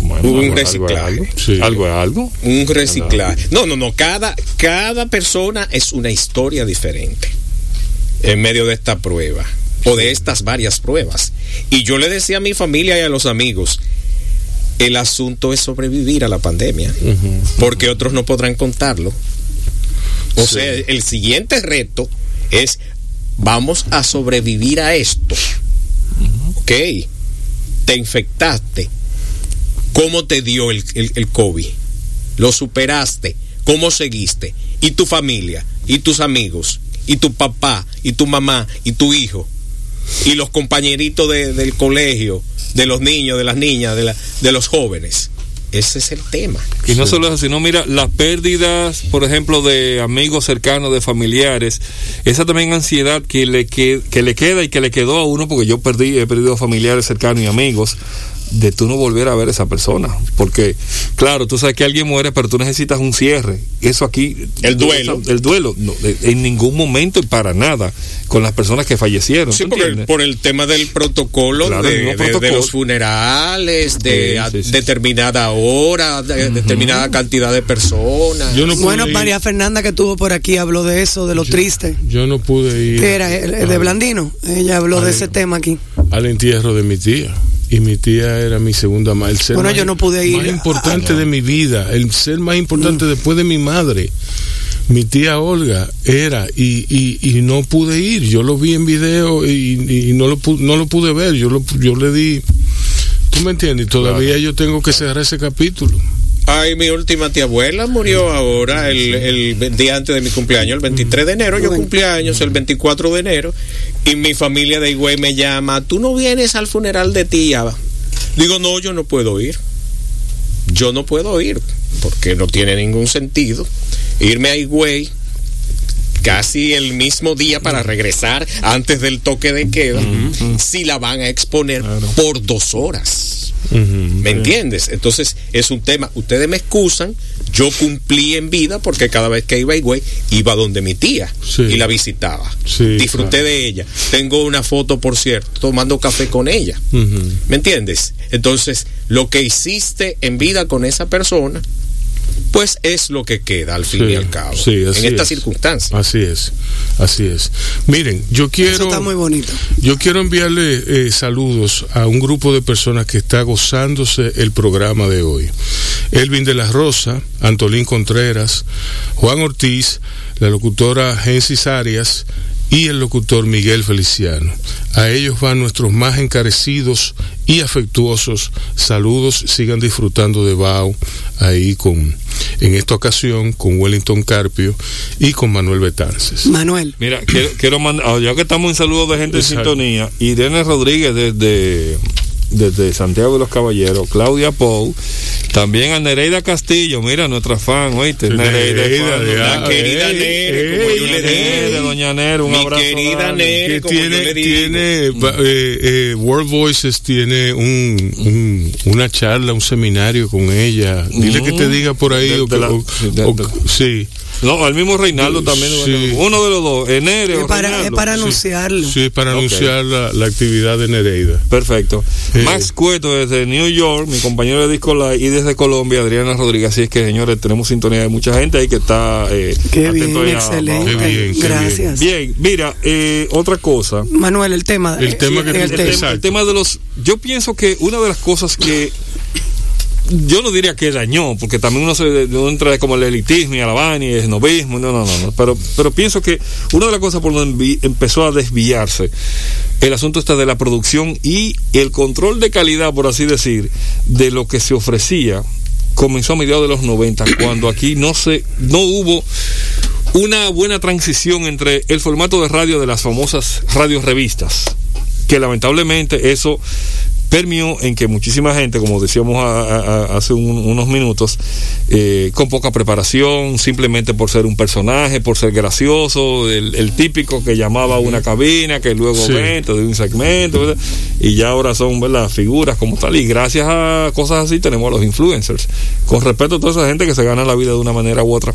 Bueno, Hubo un algo- reciclaje. algo. Sí. Algo es algo. un reciclaje. No, no, no. Cada, cada persona es una historia diferente en medio de esta prueba o de estas varias pruebas. Y yo le decía a mi familia y a los amigos, el asunto es sobrevivir a la pandemia, porque otros no podrán contarlo. O Sí. sea, el siguiente reto es, vamos a sobrevivir a esto. Ok, te infectaste. ¿Cómo te dio el, el, el COVID? ¿Lo superaste? ¿Cómo seguiste? ¿Y tu familia? ¿Y tus amigos? ¿Y tu papá? ¿Y tu mamá? ¿Y tu hijo? ¿Y los compañeritos de- del colegio? ¿De los niños, de las niñas, de, la- de los jóvenes? Ese es el tema. Y no solo eso, sino mira, las pérdidas, por ejemplo, de amigos cercanos, de familiares, esa también ansiedad que le, que, que le queda y que le quedó a uno, porque yo perdí, he perdido familiares cercanos y amigos, de tú no volver a ver a esa persona. Porque, claro, tú sabes que alguien muere, pero tú necesitas un cierre. Eso aquí... El duelo. El duelo, no, de- en ningún momento y para nada, con las personas que fallecieron. Sí, ¿tú porque el- por el tema del protocolo, Claro, de, los funerales, de Sí, a- sí, sí. determinada hora, de determinada cantidad de personas. Yo no pude Bueno, ir, María Fernanda que estuvo por aquí habló de eso, de lo triste. yo no pude ir Que era el- el de Blandino. Ella habló de ese tema aquí. al entierro de mi tía. Y mi tía era mi segunda madre. El ser Bueno, más- yo no pude ir. Más importante de mi vida. El ser más importante después de mi madre. Mi tía Olga era y, y, y no pude ir. Yo lo vi en video y, y no, lo, pu- no lo pude ver. Yo, lo, yo le di. ¿Tú me entiendes? Y todavía yo tengo que cerrar ese capítulo. Ay, mi última tía abuela murió ahora el, el día antes de mi cumpleaños, el 23 de enero. Yo cumpleaños el 24 de enero. Y mi familia de Higüey me llama, ¿tú no vienes al funeral de tía? Digo, no, yo no puedo ir. Yo no puedo ir porque no tiene ningún sentido irme a Higüey casi el mismo día para regresar antes del toque de queda si la van a exponer por dos horas. ¿Me entiendes? Entonces es un tema. Ustedes me excusan. Yo cumplí en vida porque cada vez que iba a Higüey iba donde mi tía Sí. y la visitaba. Sí, Disfruté de ella. Tengo una foto, por cierto, tomando café con ella. ¿Me entiendes? Entonces, lo que hiciste en vida con esa persona, pues es lo que queda al fin Sí, y al cabo. sí, así en estas es. circunstancias. Así es, así es. Miren, yo Eso quiero, está muy bonito. yo quiero enviarle eh, saludos a un grupo de personas que está gozándose el programa de hoy. Elvin de la Rosa, Antolín Contreras, Juan Ortiz, la locutora Gensis Arias y el locutor Miguel Feliciano. A ellos van nuestros más encarecidos y afectuosos saludos. Sigan disfrutando de Bao ahí con, en esta ocasión, con Wellington Carpio y con Manuel Betances. Manuel. Mira, quiero, quiero mandar, ah, ya que estamos en saludo de gente Exacto. en sintonía, Irene Rodríguez desde, desde Santiago de los Caballeros, Claudia Pou, también a Nereida Castillo, mira, nuestra fan, oíste, Nereida, Nereida, doña- La querida Nere, como yo le dije. Doña Nere, un Mi abrazo. querida. Nere. que como yo tiene, le digo. tiene va- eh, eh, World Voices tiene un, un- una charla, un seminario con ella. Dile que te diga por ahí. De- o de la- o- de- o- sí, No, al mismo Reinaldo también, Sí. uno de los dos, Enere Es o para, es para anunciarlo. sí, para Ok. anunciar la, la actividad de Nereida. Perfecto. Eh. Max Cueto desde New York, mi compañero de Disco Live, y desde Colombia, Adriana Rodríguez. Así es que, señores, tenemos sintonía de mucha gente ahí que está eh, Qué bien, a- excelente. Qué bien, Gracias. Bien, mira, eh, otra cosa. Manuel, el tema. El tema que el tema. el tema de los. Yo pienso que una de las cosas que yo no diría que dañó, porque también uno se uno entra como el elitismo y a la vaina y el snobismo, no, no, no, no, pero, pero pienso que una de las cosas por donde empezó a desviarse el asunto está de la producción y el control de calidad, por así decir, de lo que se ofrecía, comenzó a mediados de los 90, cuando aquí no se, no hubo una buena transición entre el formato de radio de las famosas radios revistas, que lamentablemente eso permeó en que muchísima gente, como decíamos a- hace un- unos minutos, eh, con poca preparación, simplemente por ser un personaje, por ser gracioso, el, el típico que llamaba a una cabina, que luego Sí. venta de un segmento, ¿verdad? y ya ahora son ¿verdad? figuras como tal, y gracias a cosas así tenemos a los influencers, con respeto a toda esa gente que se gana la vida de una manera u otra.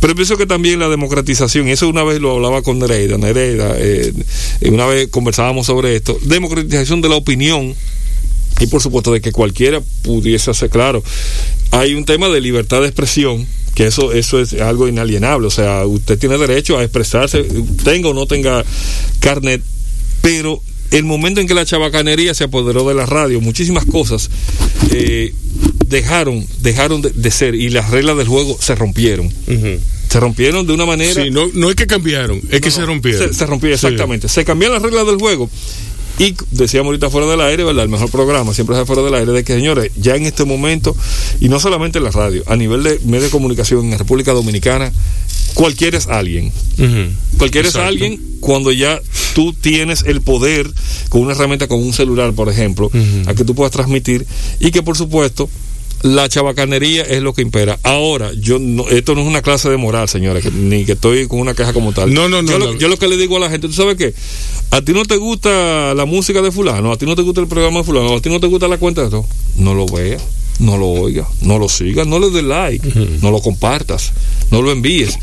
Pero pienso que también la democratización, y eso una vez lo hablaba con Nereida, Nereida, eh, una vez conversábamos sobre esto, democratización de la opinión y por supuesto de que cualquiera pudiese hacer claro. Hay un tema de libertad de expresión que eso eso es algo inalienable, o sea, usted tiene derecho a expresarse, tenga o no tenga carnet, pero el momento en que la chabacanería se apoderó de la radio, muchísimas cosas eh, dejaron dejaron de, de ser y las reglas del juego se rompieron. Se rompieron de una manera Sí, no, no es que cambiaron, es que se rompieron. se, se rompieron, Sí. exactamente. Se cambiaron las reglas del juego. Y decíamos ahorita fuera del aire, ¿verdad? El mejor programa siempre es fuera del aire, de que señores, ya en este momento, y no solamente en la radio, a nivel de medio de comunicación en la República Dominicana, cualquiera es alguien. Ujú. Cualquiera es alguien cuando ya tú tienes el poder con una herramienta, con un celular, por ejemplo, a que tú puedas transmitir y que por supuesto la chabacanería es lo que impera. Ahora, yo no, esto no es una clase de moral, señores, que- ni que estoy con una queja como tal. No, no, no, Yo, lo, no. yo lo que le digo a la gente, ¿tú sabes qué? A ti no te gusta la música de fulano, a ti no te gusta el programa de fulano, a ti no te gusta la cuenta de esto. No lo veas, no lo oigas, no lo sigas, no le des like, no lo compartas, no lo envíes.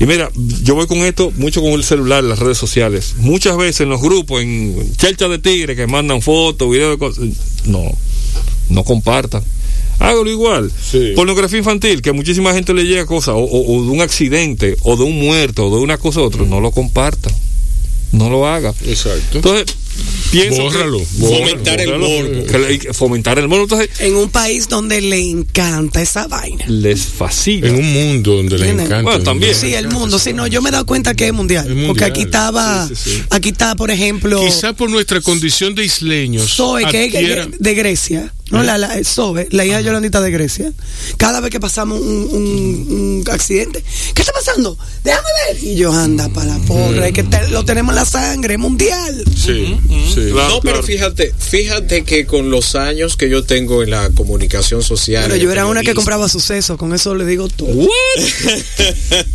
Y mira, yo voy con esto mucho con el celular, las redes sociales. Muchas veces en los grupos, en chelcha de tigre que mandan fotos, videos de cosas. No, no compartan. Hágalo igual. Sí. Pornografía infantil, que muchísima gente le llega cosas, o, o- o de un accidente, o de un muerto, o de una cosa u otra, no lo compartan. No lo haga. Exacto. Entonces, pienso Bórralo, que- bórralo. Fomentar el Bórralo. morbo. Que le- fomentar el morbo. Entonces, En un país donde le encanta esa vaina. les fascina. En un mundo donde ¿Entiendes? encanta. Bueno, también. Sí, el mundo. Sí, no, yo me he dado cuenta que es mundial. Porque aquí estaba, Sí, sí, sí. aquí está, por ejemplo, Quizá por nuestra condición de isleños. Zoe, que es de Grecia. No, la, la, Zoe, la hija de Yolandita de Grecia. Cada vez que pasamos un, un- un accidente, ¿qué está pasando? Déjame ver. Y yo, anda para la porra, es que te- lo tenemos en la sangre, es mundial. Sí, sí. Claro, no, pero claro. fíjate, fíjate que con los años que yo tengo en la comunicación social. Pero yo era una que compraba sucesos, con eso le digo todo.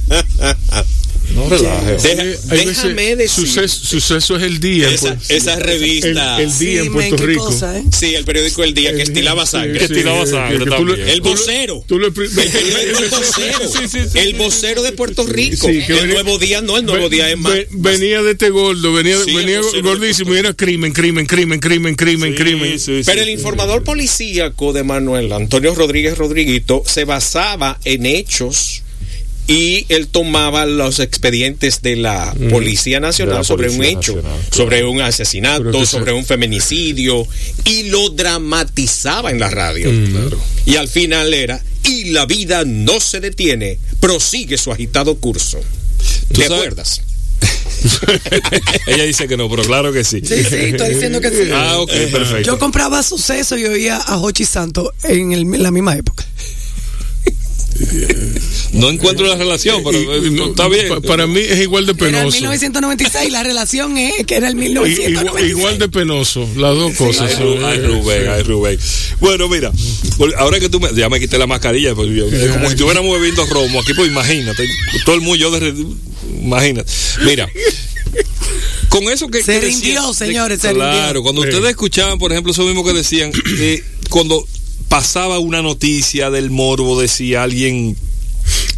No relajes. Deja- déjame decir. Suceso, suceso es el día. Esa, pues. esa revista. El- el día Sí, en Puerto Rico. cosa, ¿eh? Sí, el periódico El Día que estilaba sangre. Que estilaba que. El vocero. tú El vocero. Sí, el de Puerto Rico. El venía- nuevo día no, el nuevo día es más. ve- venía de este gordo, venía, Sí, venía gordísimo y era crimen, crimen, crimen, crimen, crimen, Sí, crimen. Pero el informador policíaco de Manuel Antonio Rodríguez Rodriguito se basaba en hechos y él tomaba los expedientes de la Policía Nacional la sobre un hecho, Nacional, claro. sobre un asesinato, sobre un feminicidio y lo dramatizaba en la radio. Mm. Claro. Y al final era, y la vida no se detiene, prosigue su agitado curso. ¿Tú ¿Te sabes? acuerdas? Ella dice que no, pero claro que sí. Sí, sí, estoy diciendo que sí. Ah, ok, perfecto. Yo compraba sucesos y oía a Hochi Santos en, el- en la misma época. No encuentro la relación, pero Y- eh, no, está bien. pa- Para mí es igual de Era el penoso. 1996, la relación es que era el I- Igual, 1996. igual de penoso, las dos cosas. Ay, ay, Rubén, ay, Rubén. Bueno, mira, ahora que tú me, ya me quité la mascarilla, pues yo- como si estuviéramos bebiendo romo aquí, pues imagínate, todo el mundo, yo de, imagínate. Mira, con eso que... Se que rindió, decían- señores, se Claro, rindió. cuando Sí. ustedes escuchaban, por ejemplo, eso mismo que decían, eh, cuando pasaba una noticia del morbo, decía alguien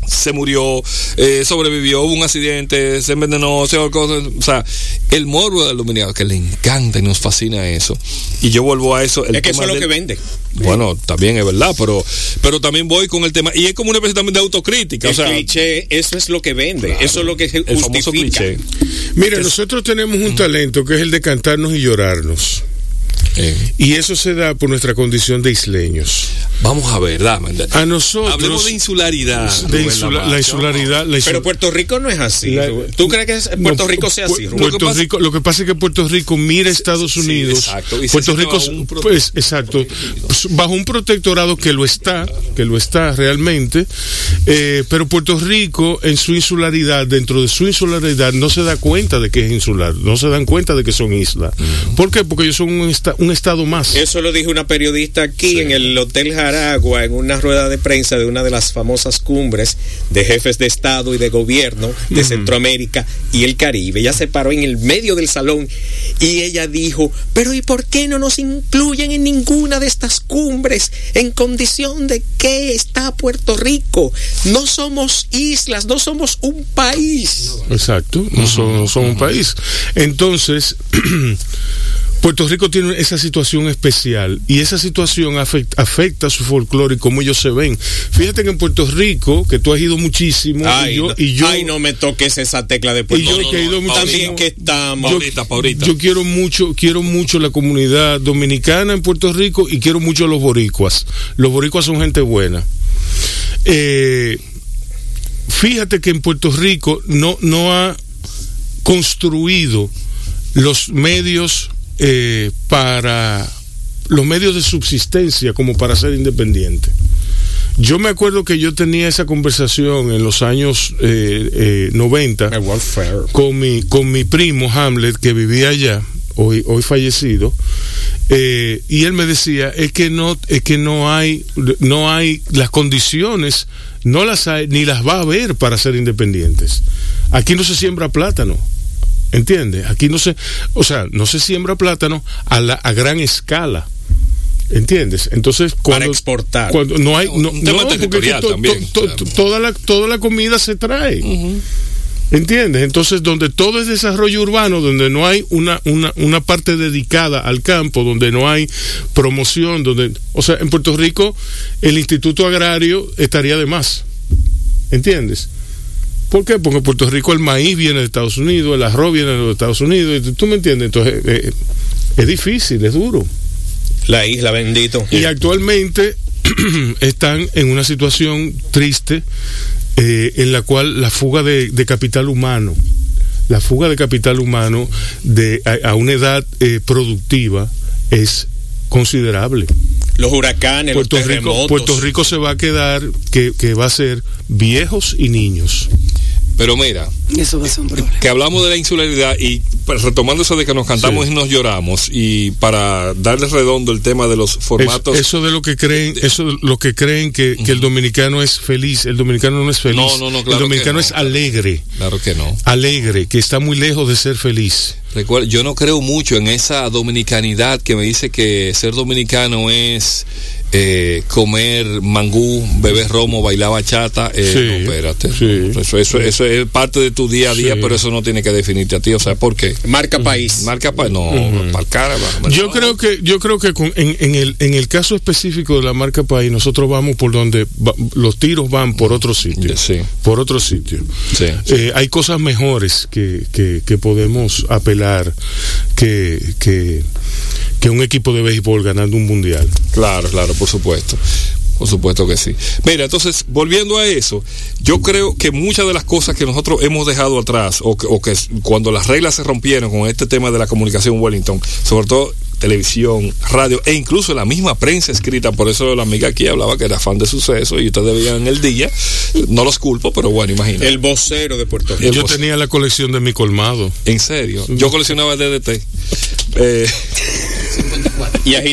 se murió, eh, sobrevivió, hubo un accidente, se envenenó, se ahorcó, o sea, el morbo del dominicano que le encanta y nos fascina eso. Y yo vuelvo a eso. el es que eso es lo del- que vende. Bueno, también es verdad, pero pero también voy con el tema y es como una especie también de autocrítica, El o sea, cliché, eso es lo que vende, eso es lo que el famoso justifica. cliché. Mira, nosotros tenemos un talento que es el de cantarnos y llorarnos. Eh. Y eso se da por nuestra condición de isleños. Vamos a ver, dame. A nosotros. Hablemos de insularidad. de insula- la insularidad. la insu- Pero Puerto Rico no es así. La- ¿Tú crees que es- Puerto No, Rico sea así? Rubén? Puerto Lo que pasa- Rico, lo que pasa es que Puerto Rico mira a Estados sí, Unidos. exacto, y Puerto Rico, bajo un prote- pues, exacto, pues, bajo un protectorado que lo está, que lo está realmente, eh, pero Puerto Rico en su insularidad, dentro de su insularidad, no se da cuenta de que es insular, no se dan cuenta de que son islas. ¿Por qué? Porque ellos son un, esta- un estado más. Eso lo dijo una periodista aquí en el Hotel Jaragua, en una rueda de prensa de una de las famosas cumbres de jefes de Estado y de gobierno de Centroamérica y el Caribe. Ella se paró en el medio del salón y ella dijo, pero ¿y por qué no nos incluyen en ninguna de estas cumbres en condición de que está Puerto Rico? No somos islas, no somos un país. Exacto, no no son un país. Entonces, Puerto Rico tiene esa situación especial y esa situación afecta, afecta a su folclore y cómo ellos se ven. Fíjate que en Puerto Rico, que tú has ido muchísimo, Ay, y yo, y yo, ay, no me toques esa tecla de Puerto yo Rico. no. También que estamos. Paulita, Paulita. Yo quiero mucho, quiero mucho la comunidad dominicana en Puerto Rico y quiero mucho a los boricuas. Los boricuas son gente buena. Eh, fíjate que en Puerto Rico no, no ha construido los medios eh, para los medios de subsistencia como para ser independiente. Yo me acuerdo que yo tenía esa conversación en los años eh, eh, 90 El welfare. con mi, con mi primo Hamlet, que vivía allá, hoy, hoy fallecido, eh, y él me decía, es que no, es que no hay, no hay las condiciones, no las hay, ni las va a haber para ser independientes. Aquí no se siembra plátano. ¿Entiendes? Aquí no se, o sea, no se siembra plátano a, la, a gran escala. ¿Entiendes? Entonces, cuando, exportar. Cuando no hay, no, Un tema no, porque territorial to- to- también, to- o sea. to- toda la, toda la comida se trae. ¿Entiendes? Entonces, donde todo es desarrollo urbano, donde no hay una, una, una parte dedicada al campo, donde no hay promoción, donde, o sea, en Puerto Rico el Instituto Agrario estaría de más. ¿Entiendes? ¿Por qué? Porque en Puerto Rico el maíz viene de Estados Unidos, el arroz viene de los Estados Unidos, y ¿tú me entiendes? Entonces, eh, es difícil, es duro. La isla, bendito. Y actualmente están en una situación triste eh, en la cual la fuga de, de capital humano, la fuga de capital humano de, a, a una edad eh, productiva es considerable. Los huracanes, Puerto los Rico, terremotos. Puerto Rico se va a quedar, que, que va a ser viejos y niños. Pero mira, Eso va a ser un problema. que hablamos de la insularidad y retomando eso de que nos cantamos Sí. y nos lloramos y para darle redondo el tema de los formatos. Es- eso de lo que creen, eso de lo que creen que, que el dominicano es feliz, el dominicano no es feliz. No, no, no, claro el dominicano que no. es alegre, Claro que no. alegre, que está muy lejos de ser feliz. Recuerda, yo no creo mucho en esa dominicanidad que me dice que ser dominicano es eh, comer mangú, beber romo, bailar bachata. Eh, Sí, no, espérate. sí. Eso, eso, eso es parte de tu día a día, Sí. pero eso no tiene que definirte a ti. O sea, ¿por qué? Marca país. Marca pa- no, para cara. va, Yo no. creo que, yo creo que con- en, en el, en el caso específico de la marca país, nosotros vamos por donde va- los tiros van por otro sitio. Sí. Por otro sitio. Sí. Eh, hay cosas mejores que, que, que podemos apelar que, que, que un equipo de béisbol ganando un mundial. Claro, claro, por supuesto. Por supuesto que sí. Mira, entonces, volviendo a eso, yo creo que muchas de las cosas que nosotros hemos dejado atrás, o que, o que cuando las reglas se rompieron con este tema de la comunicación Wellington, sobre todo televisión, radio e incluso la misma prensa escrita, por eso la amiga aquí hablaba que era fan de suceso y ustedes veían el día, no los culpo, pero bueno, imagínate. El vocero de Puerto Rico. Yo tenía la colección de mi colmado. En serio, yo coleccionaba DDT. Eh, Y a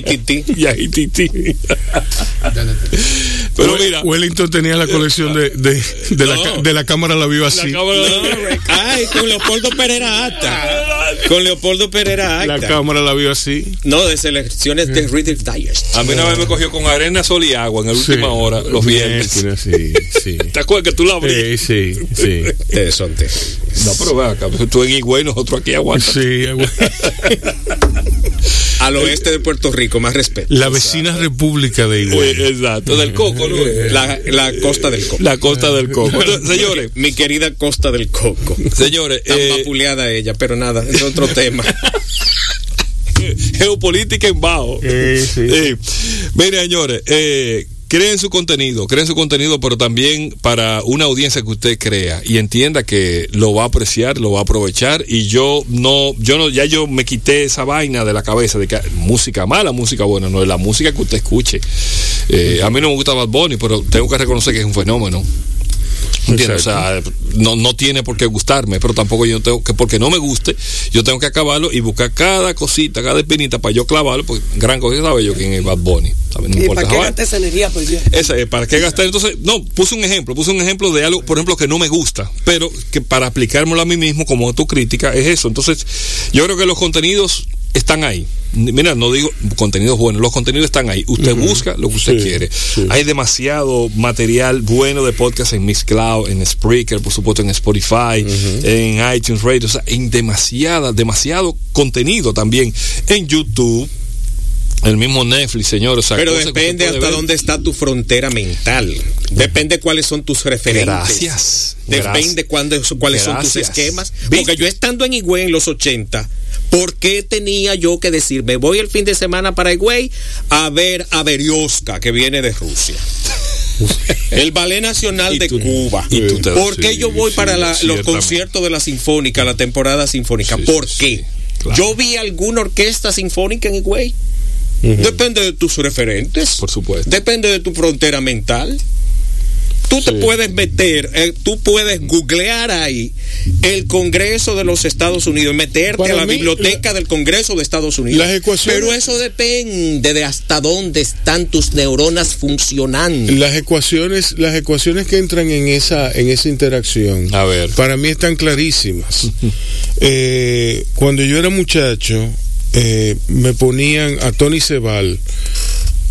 Hititi. y. Pero mira, Wellington tenía la colección de, de, de la, No. ca- de la cámara la viva así. No, ay, con Leopoldo Pereira Acta. Con Leopoldo Pereira La Acta. cámara la viva así. No, de selecciones de Reader's Digest. a mí una vez me cogió con arena, sol y agua en la Sí. última hora, los viernes. Sí, sí. ¿Te acuerdas que tú la abrías? Sí, sí, sí. Ustedes son terribles. No, pero ve acá, tú en Higüey, nosotros aquí aguantamos. Sí. Al oeste de Puerto Rico, más respeto. La vecina república de Eh, Higüey. exacto, del Coco, ¿no? La, la costa del Coco. La costa del Coco. Entonces, señores, Mi querida costa del Coco. señores, Tan eh, vapuleada ella, pero nada, es otro tema. geopolítica en bajo. Eh, sí. Eh, mire, señores, eh, creen su contenido, creen su contenido, pero también para una audiencia que usted crea y entienda que lo va a apreciar, lo va a aprovechar. Y yo no, yo no, ya yo me quité esa vaina de la cabeza de que música mala, música buena, no es la música que usted escuche. Eh, a mí no me gusta Bad Bunny, pero tengo que reconocer que es un fenómeno. ¿Entiendes? O sea, no, no tiene por qué gustarme, pero tampoco yo tengo que, porque no me guste, yo tengo que acabarlo y buscar cada cosita, cada espinita para yo clavarlo, porque gran cosa sabe yo quién es Bad Bunny. ¿sabes? No ¿Y importa para qué esa energía, por Dios? Esa, eh, ¿Para qué gastar? Entonces, no, puse un ejemplo, puse un ejemplo de algo, por ejemplo, que no me gusta, pero que para aplicármelo a mí mismo como tu crítica es eso. Entonces, yo creo que los contenidos están ahí. Mira, no digo contenidos buenos, los contenidos están ahí. Usted busca lo que usted Sí, quiere. sí. Hay demasiado material bueno de podcast en Mixcloud, en Spreaker, por supuesto en Spotify, en iTunes Radio, o sea, en demasiada, demasiado contenido también en YouTube. El mismo Netflix. O sea, Pero depende hasta ver. dónde está tu frontera mental. Depende cuáles son tus referentes. Gracias. Depende Gracias. cuándo- cuáles son tus esquemas. Porque yo estando en Higüey en los 80, ¿por qué tenía yo que decir, me voy el fin de semana para Higüey a ver a Berioska, que viene de Rusia? El Ballet Nacional de tú- Cuba. y tú te- ¿Por qué sí, yo voy sí, para la- los conciertos de la Sinfónica, la temporada sinfónica? ¿Por qué? claro. Yo vi alguna orquesta sinfónica en Higüey. Depende de tus referentes. Por supuesto. Depende de tu frontera mental. Tú te Sí. puedes meter, eh, tú puedes googlear ahí el Congreso de los Estados Unidos, meterte Para a la mí, biblioteca del Congreso de Estados Unidos. Las ecuaciones- Pero eso depende de hasta dónde están tus neuronas funcionando. Las ecuaciones, las ecuaciones que entran en esa, en esa interacción, A ver. para mí están clarísimas. Eh, cuando yo era muchacho, eh, me ponían a Tony Sebal,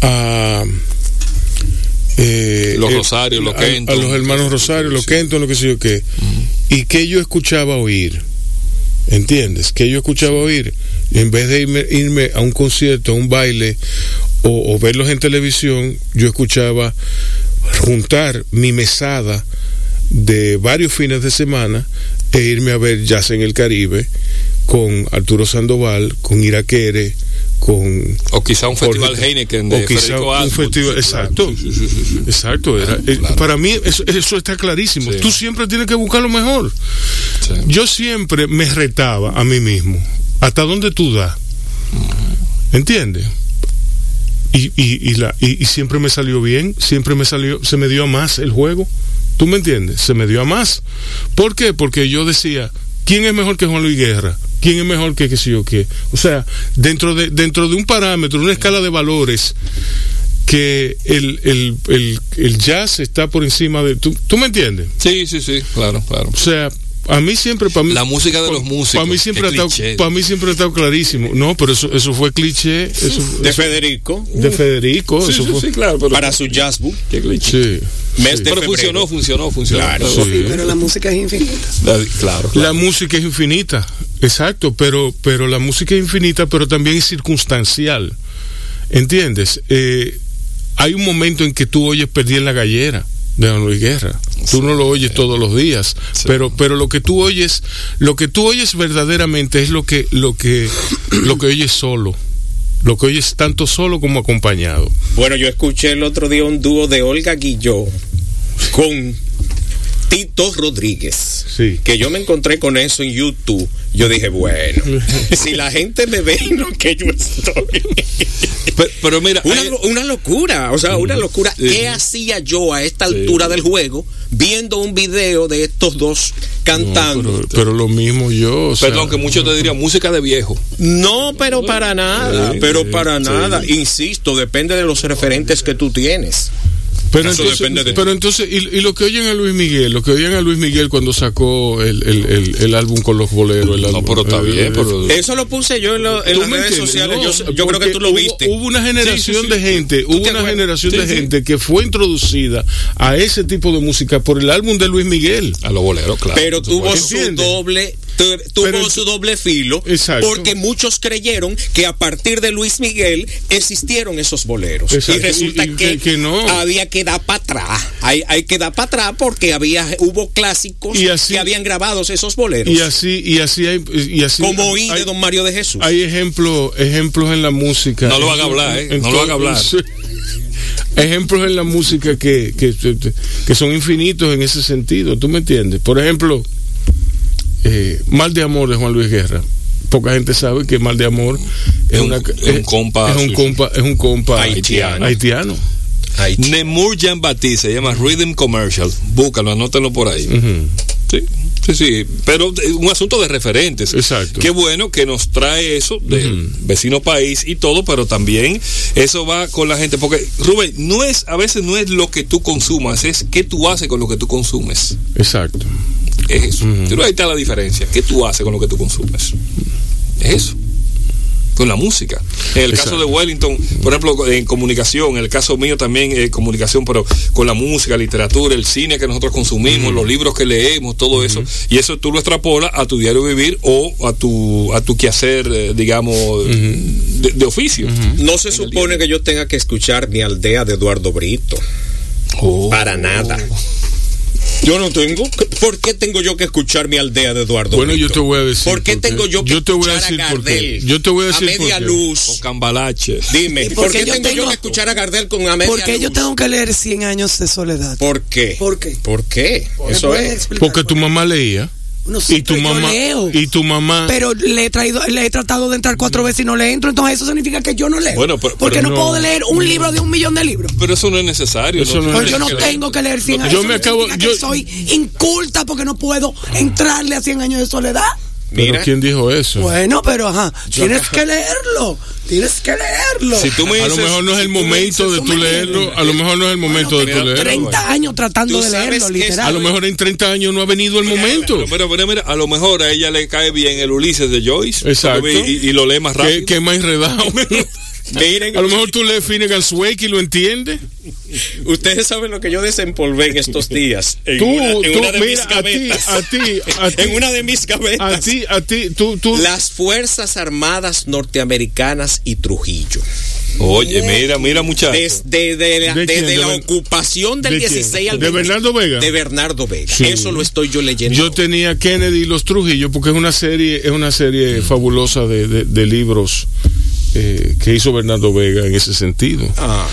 a eh, Los eh, Rosario, los Kenton. a los hermanos Rosario, los. Kenton, lo que sé yo qué, y que yo escuchaba oír. ¿Entiendes? Que yo escuchaba oír. En vez de irme, irme a un concierto, a un baile o, o verlos en televisión, yo escuchaba juntar mi mesada de varios fines de semana e irme a ver Jazz en el Caribe con Arturo Sandoval, con Iraquere, con O quizá un festival Heineken de o quizá Federico un festival, Sí, exacto. Sí, sí, exacto. era- eh, claro. Para mí eso, eso está clarísimo. Tú siempre tienes que buscar lo mejor. Yo siempre me retaba a mí mismo. ¿Hasta dónde tú das? ¿Entiendes? Y, y, y, la, y, y siempre me salió bien, siempre me salió, se me dio a más el juego. ¿Tú me entiendes? Se me dio a más. ¿Por qué? Porque yo decía, ¿quién es mejor que Juan Luis Guerra? ¿Quién es mejor que qué sé yo qué? O sea, dentro de, dentro de un parámetro, una escala de valores, que el, el, el, el jazz está por encima de... ¿Tú, ¿tú me entiendes? Sí, sí, sí, claro, claro. O sea, a mí siempre, para mí, La música de los músicos, para mí siempre ha para mí siempre ha estado clarísimo. No, pero eso, eso fue cliché, eso, De eso- Federico, de Federico, Sí, eso sí, fue. sí, claro, pero, para su jazz book, qué cliché. Sí. mes de Pero funcionó, funcionó, funcionó. Claro, Pero- sí. Pero la música es infinita. La- Claro, La música es infinita, exacto, pero, pero la música es infinita, pero también es circunstancial. ¿Entiendes? Eh, hay un momento en que tú oyes Perdí en la gallera de Don Luis Guerra. Tú no lo oyes todos los días, Sí. pero, pero lo que tú oyes, lo que tú oyes verdaderamente es lo que, lo que, lo que oyes solo. Lo que oyes tanto solo como acompañado. Bueno, yo escuché el otro día un dúo de Olga Guilló con Tito Rodríguez. Sí. Que yo me encontré con eso en YouTube. Yo dije, bueno, si la gente me ve en lo que yo estoy. Pero, pero mira, Una, hay- una locura, o sea, una locura. Sí. ¿Qué hacía yo a esta Sí. altura del juego viendo un video de estos dos cantando? Pero, pero lo mismo yo. o sea, perdón, que muchos te dirían música de viejo. No, pero para nada, Sí, pero sí, para sí. nada. Insisto, depende de los referentes que tú tienes. Pero Eso entonces, depende de- pero entonces y, y lo que oyen a Luis Miguel, lo que oyen a Luis Miguel cuando sacó el, el, el, el álbum con los boleros. el No, álbum, pero está eh, bien, eh, pero... Eso lo puse yo en, lo- en ¿Tú las redes sociales. No, yo, yo creo que tú lo viste. Hubo, hubo una generación sí, de sí. gente, ¿Tú hubo una acuerdas? generación Sí, de sí. gente que fue introducida a ese tipo de música por el álbum de Luis Miguel. A los boleros, claro. pero tuvo su doble tuvo su doble filo Exacto. porque muchos creyeron que a partir de Luis Miguel existieron esos boleros. Exacto. Y resulta Y- y que, no. había que dar para atrás. Hay, hay que dar para atrás porque había hubo clásicos Y así- que habían grabados esos boleros. Y así, y así hay, y así como oí hay, de Don Mario de Jesús. hay ejemplos, ejemplos en la música. No lo haga hablar, ¿eh? No lo haga hablar. Ejemplos en la música que, que, que son infinitos en ese sentido, ¿tú me entiendes? Por ejemplo, eh, Mal de Amor de Juan Luis Guerra. Poca gente sabe que Mal de Amor es, un- una, es un compa es un compa, es un compa Haitiano. haitiano. Nemur Jean Baptiste se llama Rhythm Commercial. Búscalo, anótenlo por ahí. Sí, sí, sí. Pero eh, un asunto de referentes. Exacto. Qué bueno que nos trae eso del vecino país y todo, pero también eso va con la gente. Porque, Rubén, no es, a veces no es lo que tú consumas, es qué tú haces con lo que tú consumes. Exacto. Es eso. Pero ahí está la diferencia. ¿Qué tú haces con lo que tú consumes? Es eso. Con la música. En el caso de Wellington, por ejemplo, en comunicación, en el caso mío también eh, comunicación, pero con la música, literatura, el cine que nosotros consumimos, los libros que leemos, todo eso, y eso tú lo extrapolas a tu diario vivir o a tu a tu quehacer, eh, digamos, de, de oficio. No se supone que yo tenga que escuchar mi aldea de Eduardo Brito. Oh. Para nada. Yo no tengo. ¿Por qué tengo yo que escuchar mi aldea de Eduardo Bueno, Brito? yo te voy a decir. ¿Por qué por tengo yo que Yo te voy a escuchar decir por qué. Gardel? Yo te voy a decir por media qué. O luz. Cambalache. Dime, ¿Y ¿por, por qué yo tengo yo que escuchar a Gardel con a media ¿Por qué yo luz? tengo que leer 100 años de soledad? ¿Por qué? ¿Por qué? ¿Por qué? ¿Me Eso es. Porque por tu mamá leía. No sé, Y tu pero yo mamá. leo. Y tu mamá. Pero le he traído, le he tratado de entrar cuatro veces y no le entro, entonces eso significa que yo no leo. Bueno, pero- porque pero no, no. puedo leer un libro de un millón de libros. Pero eso no es necesario. Eso no es yo no tengo que leer 100 Yo años. me Eso acabo- yo- que soy inculta porque no puedo entrarle a 100 años de soledad. Pero Mira. ¿quién dijo eso? Bueno, pero ajá, tienes que leerlo. Tienes que leerlo. Si tú me a lo mejor no es el si tú me momento dices- de tú leerlo. A lo mejor no es el momento de Mira, tú leerlo. 30 años tratando de leerlo, literal. A lo mejor en 30 años no ha venido el momento. Pero, pero, pero mira, a lo mejor a ella le cae bien el Ulises de Joyce. Exacto. Y, y lo lee más rápido. Que, más enredado. Miren, A lo mejor tú lees Finnegan's Wake y lo entiendes. ustedes saben lo que yo desempolvé en estos días. En Tú, una, en tú, una de mira, mis a ti, a ti, a ti. en una de mis gavetas. A ti, a ti, tú, tú. Las Fuerzas Armadas Norteamericanas y Trujillo. Oye, mira, mira, muchacho. Desde de la, ¿De desde ¿De ocupación del de quién? 16 al ¿De 20. Bernardo Vega? De Bernardo Vega. Sí. Eso lo estoy yo leyendo. Yo tenía Kennedy y los Trujillo porque es una serie, es una Mm. serie fabulosa de, de- de libros eh, que hizo Bernardo Vega en ese sentido. Ah.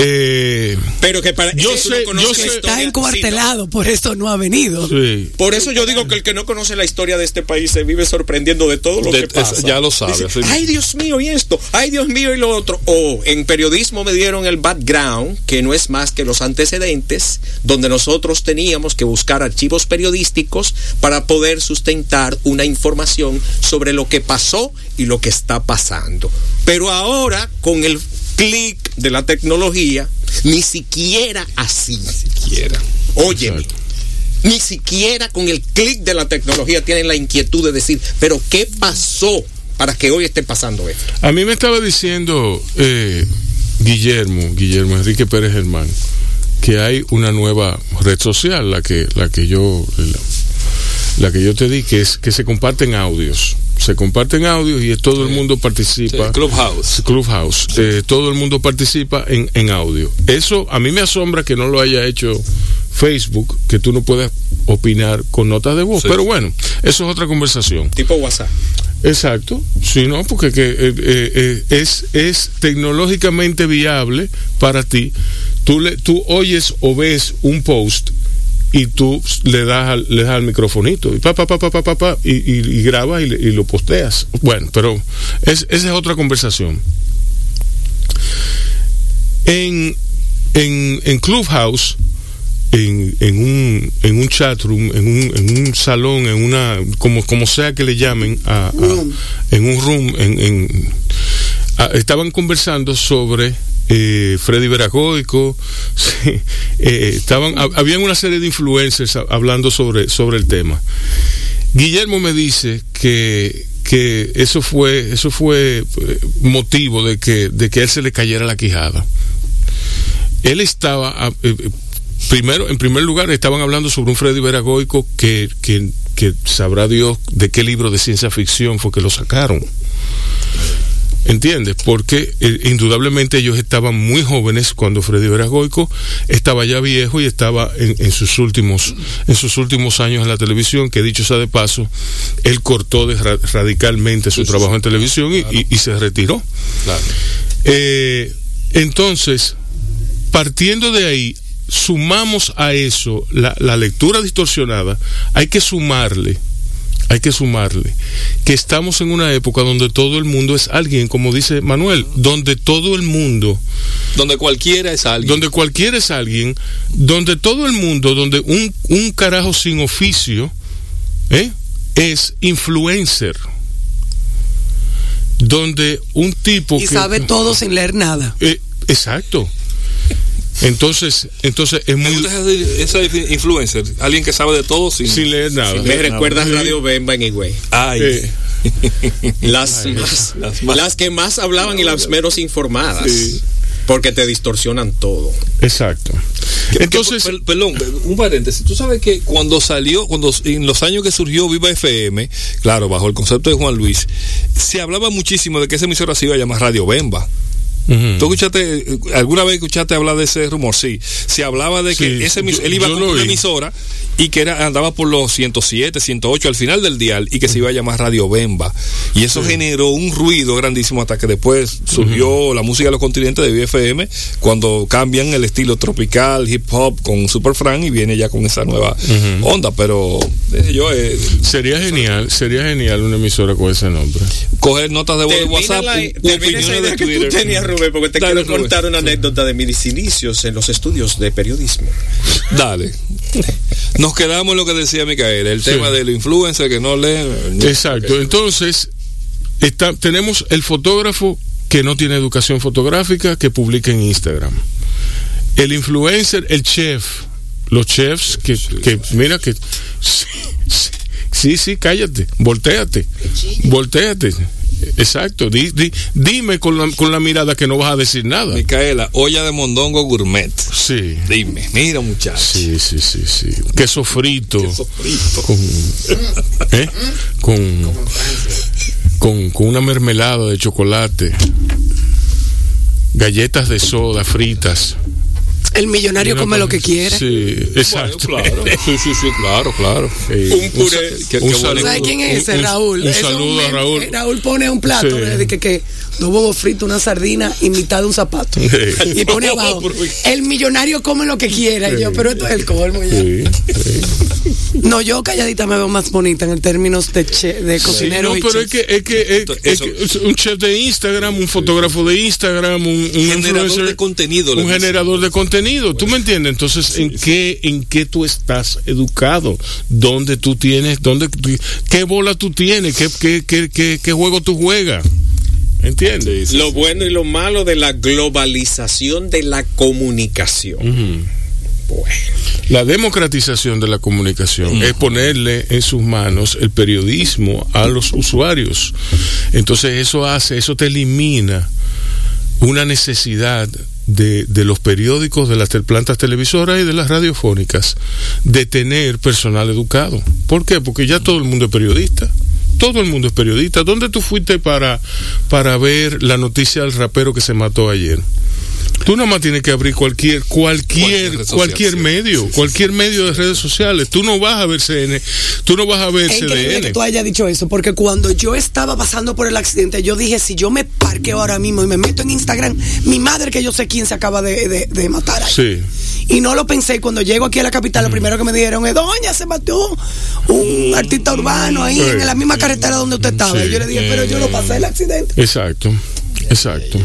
Eh, Pero que para Yo sé- no yo sé- Está sí, encuartelado, por eso no ha venido. Por eso yo digo que el que no conoce la historia de este país se vive sorprendiendo de todo lo De- que pasa. es- ya lo sabe, Dice, ay Dios mío y esto, ay Dios mío y lo otro. O en periodismo me dieron el background, que no es más que los antecedentes, donde nosotros teníamos que buscar archivos periodísticos para poder sustentar una información sobre lo que pasó y lo que está pasando. Pero ahora, con el clic de la tecnología, ni siquiera así. Quiera. Óyeme. Ni siquiera con el clic de la tecnología tienen la inquietud de decir, pero ¿qué pasó para que hoy esté pasando esto? A mí me estaba diciendo eh, Guillermo, Guillermo Enrique Pérez Germán, que hay una nueva red social, la que, la que yo, la, la que yo te di, que es que se comparten audios. Se comparten audios y todo el mundo participa. Sí, Clubhouse. Clubhouse. Eh, todo el mundo participa en, en audio. Eso a mí me asombra que no lo haya hecho Facebook, que tú no puedas opinar con notas de voz. Sí. Pero bueno, eso es otra conversación. Tipo WhatsApp. Exacto, sí, no, porque que, eh, eh, es, es tecnológicamente viable para ti. Tú, le, tú oyes o ves un post y tú le das al, le das al microfonito y pa, pa, pa, pa, pa, pa, pa, y, y, y grabas y, y lo posteas. Bueno, pero es, esa es otra conversación. En, en, en Clubhouse, en, en un en un chat room, en un, en un salón, en una como como sea que le llamen a, en un room, en, en- a- estaban conversando sobre eh, Freddy Veragoico, sí, eh, estaban hab- habían una serie de influencers hablando sobre sobre el tema. Guillermo me dice que que eso fue eso fue eh, motivo de que de que a él se le cayera la quijada él estaba eh, eh, primero en primer lugar estaban hablando sobre un Freddy Veragoico que, que que sabrá Dios de qué libro de ciencia ficción fue que lo sacaron. ¿Entiendes? Porque eh, indudablemente ellos estaban muy jóvenes cuando Freddy Goico estaba ya viejo y estaba en, en, sus últimos en sus últimos años en la televisión, que dicho sea de paso, él cortó de ra- radicalmente su trabajo en televisión y, y- y se retiró. Eh, entonces, partiendo de ahí, sumamos a eso la, la lectura distorsionada, hay que sumarle, hay que sumarle que estamos en una época donde todo el mundo es alguien, como dice Manuel, donde todo el mundo, Donde cualquiera es alguien. donde cualquiera es alguien, donde todo el mundo, donde un, un carajo sin oficio, ¿eh? es influencer. Donde un tipo Y que- sabe todo sin leer nada. eh, exacto. Entonces, entonces es muy esa, influencer, alguien que sabe de todo sin, sin leer nada. sin Me nada. recuerdas Radio Bemba en Higüey. Ay, Eh, Las, más- las más- las que más hablaban y las menos informadas. Sí. Porque te distorsionan todo. exacto. Que- Entonces, que, per- perdón, un paréntesis. Tú sabes que cuando salió, cuando en los años que surgió Viva FM, claro, bajo el concepto de Juan Luis, se hablaba muchísimo de que esa emisora se iba a llamar Radio Bemba. ¿Tú escuchaste, eh, alguna vez escuchaste hablar de ese rumor? Sí. Se hablaba de que ese yo- él iba lo una emisora y que era, andaba por los 107, 108 al final del dial y que se iba a llamar Radio Bemba. Y eso generó un ruido grandísimo hasta que después surgió la música de los continentes de BFM cuando cambian el estilo tropical, hip hop con Super Frank y viene ya con esa nueva onda. Pero eh, yo, eh, sería genial, sería genial una emisora con ese nombre. coger notas de voz de WhatsApp, la- u- u termina esa opiniones idea de que tú Twitter. Rubén, porque te Dale, quiero Rubén. contar una anécdota de mis inicios en los estudios de periodismo. Dale. Nos quedamos en lo que decía Micael, el Sí. tema del influencer que no lee. Exacto. Entonces, está, tenemos el fotógrafo que no tiene educación fotográfica que publica en Instagram. El influencer, el chef, los chefs que, que mira que sí, sí, sí, sí, cállate, volteate, volteate. Exacto, di- di- dime con la, con la mirada que no vas a decir nada. Micaela, olla de mondongo gourmet. Sí. Dime, mira muchacho. Sí, sí, sí, sí. Queso frito. Queso frito. Con, ¿eh? con, con, con una mermelada de chocolate. Galletas de soda fritas. El millonario come lo que quiere. Sí, exacto. Bueno, claro. Sí, sí, sí, claro, claro. Sí. Un puré. Un qué saludo. bueno. ¿Sabes quién es ese? Un- un- Raúl. un Ese es saludo a. Raúl. Eh, Raúl pone un plato Sí. de que, que dos huevos fritos, una sardina y mitad de un zapato. Sí. Y pone abajo, el millonario come lo que quiera. Y yo, pero esto es el colmo ya. Sí, sí. No, yo calladita me veo más bonita en términos de, che- de cocinero No, y pero es que, es que, es, que es un chef de Instagram, un fotógrafo de Instagram, un, un Generador de contenido, un generador de contenido. ¿Tú me entiendes? Entonces, ¿en qué, en qué tú estás educado? ¿Dónde tú tienes? ¿Dónde, qué bola tú tienes? ¿Qué, qué, qué, qué, qué juego tú juegas? ¿Entiendes? Lo bueno y lo malo de la globalización de la comunicación. Bueno, La democratización de la comunicación es ponerle en sus manos el periodismo a los usuarios. Entonces eso hace, eso te elimina una necesidad de, de los periódicos, de las plantas televisoras y de las radiofónicas de tener personal educado. ¿Por qué? Porque ya todo el mundo es periodista. Todo el mundo es periodista. ¿Dónde tú fuiste para, para ver la noticia del rapero que se mató ayer? Tú nada más tienes que abrir cualquier, Cualquier cualquier, social, sí. medio, cualquier medio de redes sociales. Tú no vas a ver CN, tú no vas a ver Es increíble que CDN. tú hayas dicho eso, porque cuando yo estaba pasando por el accidente, yo dije, si yo me parqueo ahora mismo y me meto en Instagram, mi madre que yo sé quién se acaba de, de- de matar ahí. Sí. Y no lo pensé, y cuando llego aquí a la capital, lo primero que me dijeron es, doña, se mató un artista urbano ahí Sí. en la misma carretera donde usted estaba. Sí. Y yo le dije, pero yo lo pasé el accidente. Exacto, exacto.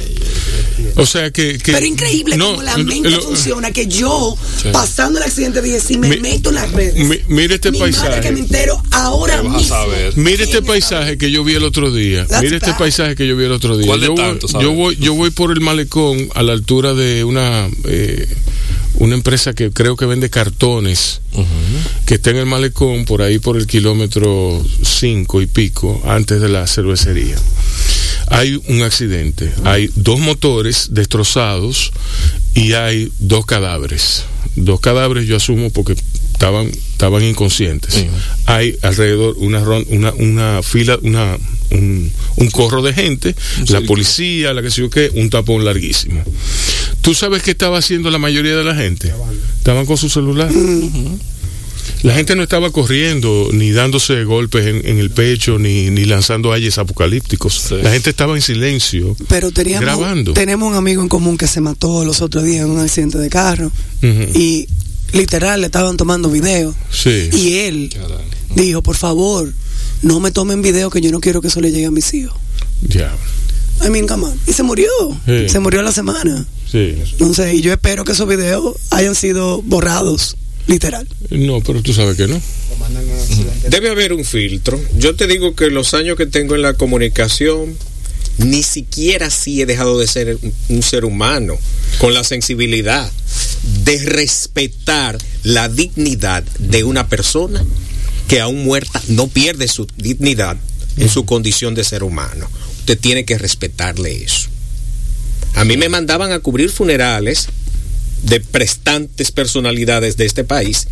O sea que... que Pero increíble no, cómo la mente lo- funciona, que yo, pasando el accidente, dije, si me Mi- meto en las redes, mi- mira este mi madre paisaje. que me entero ahora mismo. saber. Mire este paisaje que yo vi el otro día. That's Mire este bad. paisaje que yo vi el otro día. ¿Cuál de yo, voy, sabe? yo voy, yo voy por el malecón a la altura de una eh, una empresa que creo que vende cartones, que está en el malecón por ahí por el kilómetro cinco y pico antes de la cervecería. Hay un accidente, hay dos motores destrozados y hay dos cadáveres. Dos cadáveres yo asumo porque estaban, estaban inconscientes. Hay alrededor una, ron- una, una fila, una, un, un corro de gente, la policía, la que sé yo qué, un tapón larguísimo. ¿Tú sabes qué estaba haciendo la mayoría de la gente? Estaban con su celular. La gente no estaba corriendo, ni dándose golpes en, en el pecho, ni, ni lanzando ayes apocalípticos. La gente estaba en silencio, Pero teníamos, grabando. tenemos un amigo en común que se mató los otros días en un accidente de carro y literal le estaban tomando video Sí. y él dijo, por favor, no me tomen video que yo no quiero que eso le llegue a mis hijos. Ya. I mean, come on. Y se murió. Sí. Se murió a la semana. Sí. Entonces, y yo espero que esos videos hayan sido borrados, literal. No, pero tú sabes que no. Debe haber un filtro. Yo te digo que los años que tengo en la comunicación, ni siquiera así he dejado de ser un- un ser humano, con la sensibilidad de respetar la dignidad de una persona que aún muerta no pierde su dignidad en su condición de ser humano. Usted tiene que respetarle eso. A mí me mandaban a cubrir funerales de prestantes personalidades de este país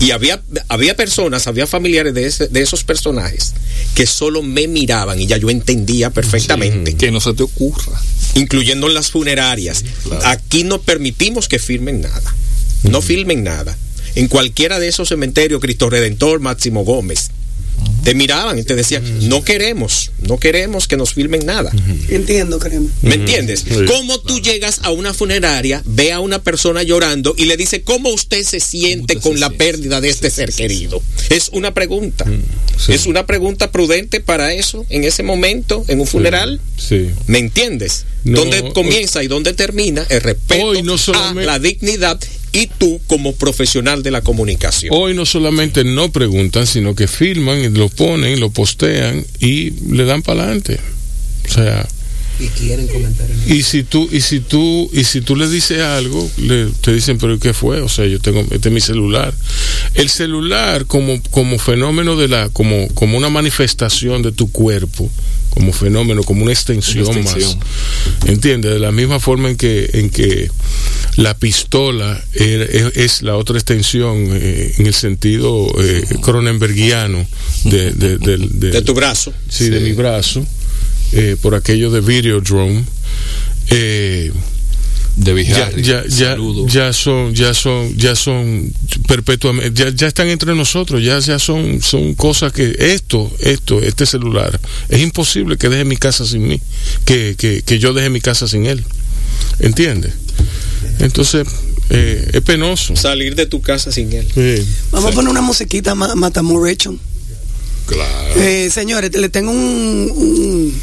y había, había personas, había familiares de, ese- de esos personajes que solo me miraban y ya yo entendía perfectamente. Que no se te ocurra. Incluyendo en las funerarias. Aquí no permitimos que firmen nada. No filmen nada. En cualquiera de esos cementerios, Cristo Redentor, Máximo Gómez, te miraban y te decían, no queremos, no queremos que nos filmen nada. Entiendo, créeme. ¿Me entiendes? Sí, ¿Cómo tú llegas a una funeraria, ve a una persona llorando y le dice cómo usted se siente con la pérdida de este ser querido? Es una pregunta. sí. Es una pregunta prudente para eso en ese momento, en un funeral. Sí. ¿Me entiendes? No, ¿Dónde comienza y dónde termina el respeto no a solamente- la dignidad y tú como profesional de la comunicación? Hoy no solamente no preguntan, sino que filman, lo ponen, lo postean y le dan para adelante. O sea, Y quieren comentar en y si tú y si tú y si tú le dices algo, le, te dicen, "¿Pero qué fue?" O sea, yo tengo este es mi celular. El celular como como fenómeno de la como como una manifestación de tu cuerpo, como fenómeno, como una extensión, Una extensión. más. ¿Entiendes? De la misma forma en que en que la pistola er- es, es la otra extensión eh, en el sentido eh, cronenbergiano de, de, del- de- De tu brazo. sí, de mi brazo, eh, por aquello de Videodrome. Eh, De ya, ya, ya, ya son, ya son, ya son perpetuamente, ya, ya están entre nosotros, ya, ya son, son cosas que esto, esto, este celular, es imposible que deje mi casa sin mí, que, que, que yo deje mi casa sin él. ¿Entiendes? Entonces, eh, es penoso. Salir de tu casa sin él. Sí. Vamos a poner una musiquita ma- Matamorecho. Claro. Eh, señores, le tengo un, un,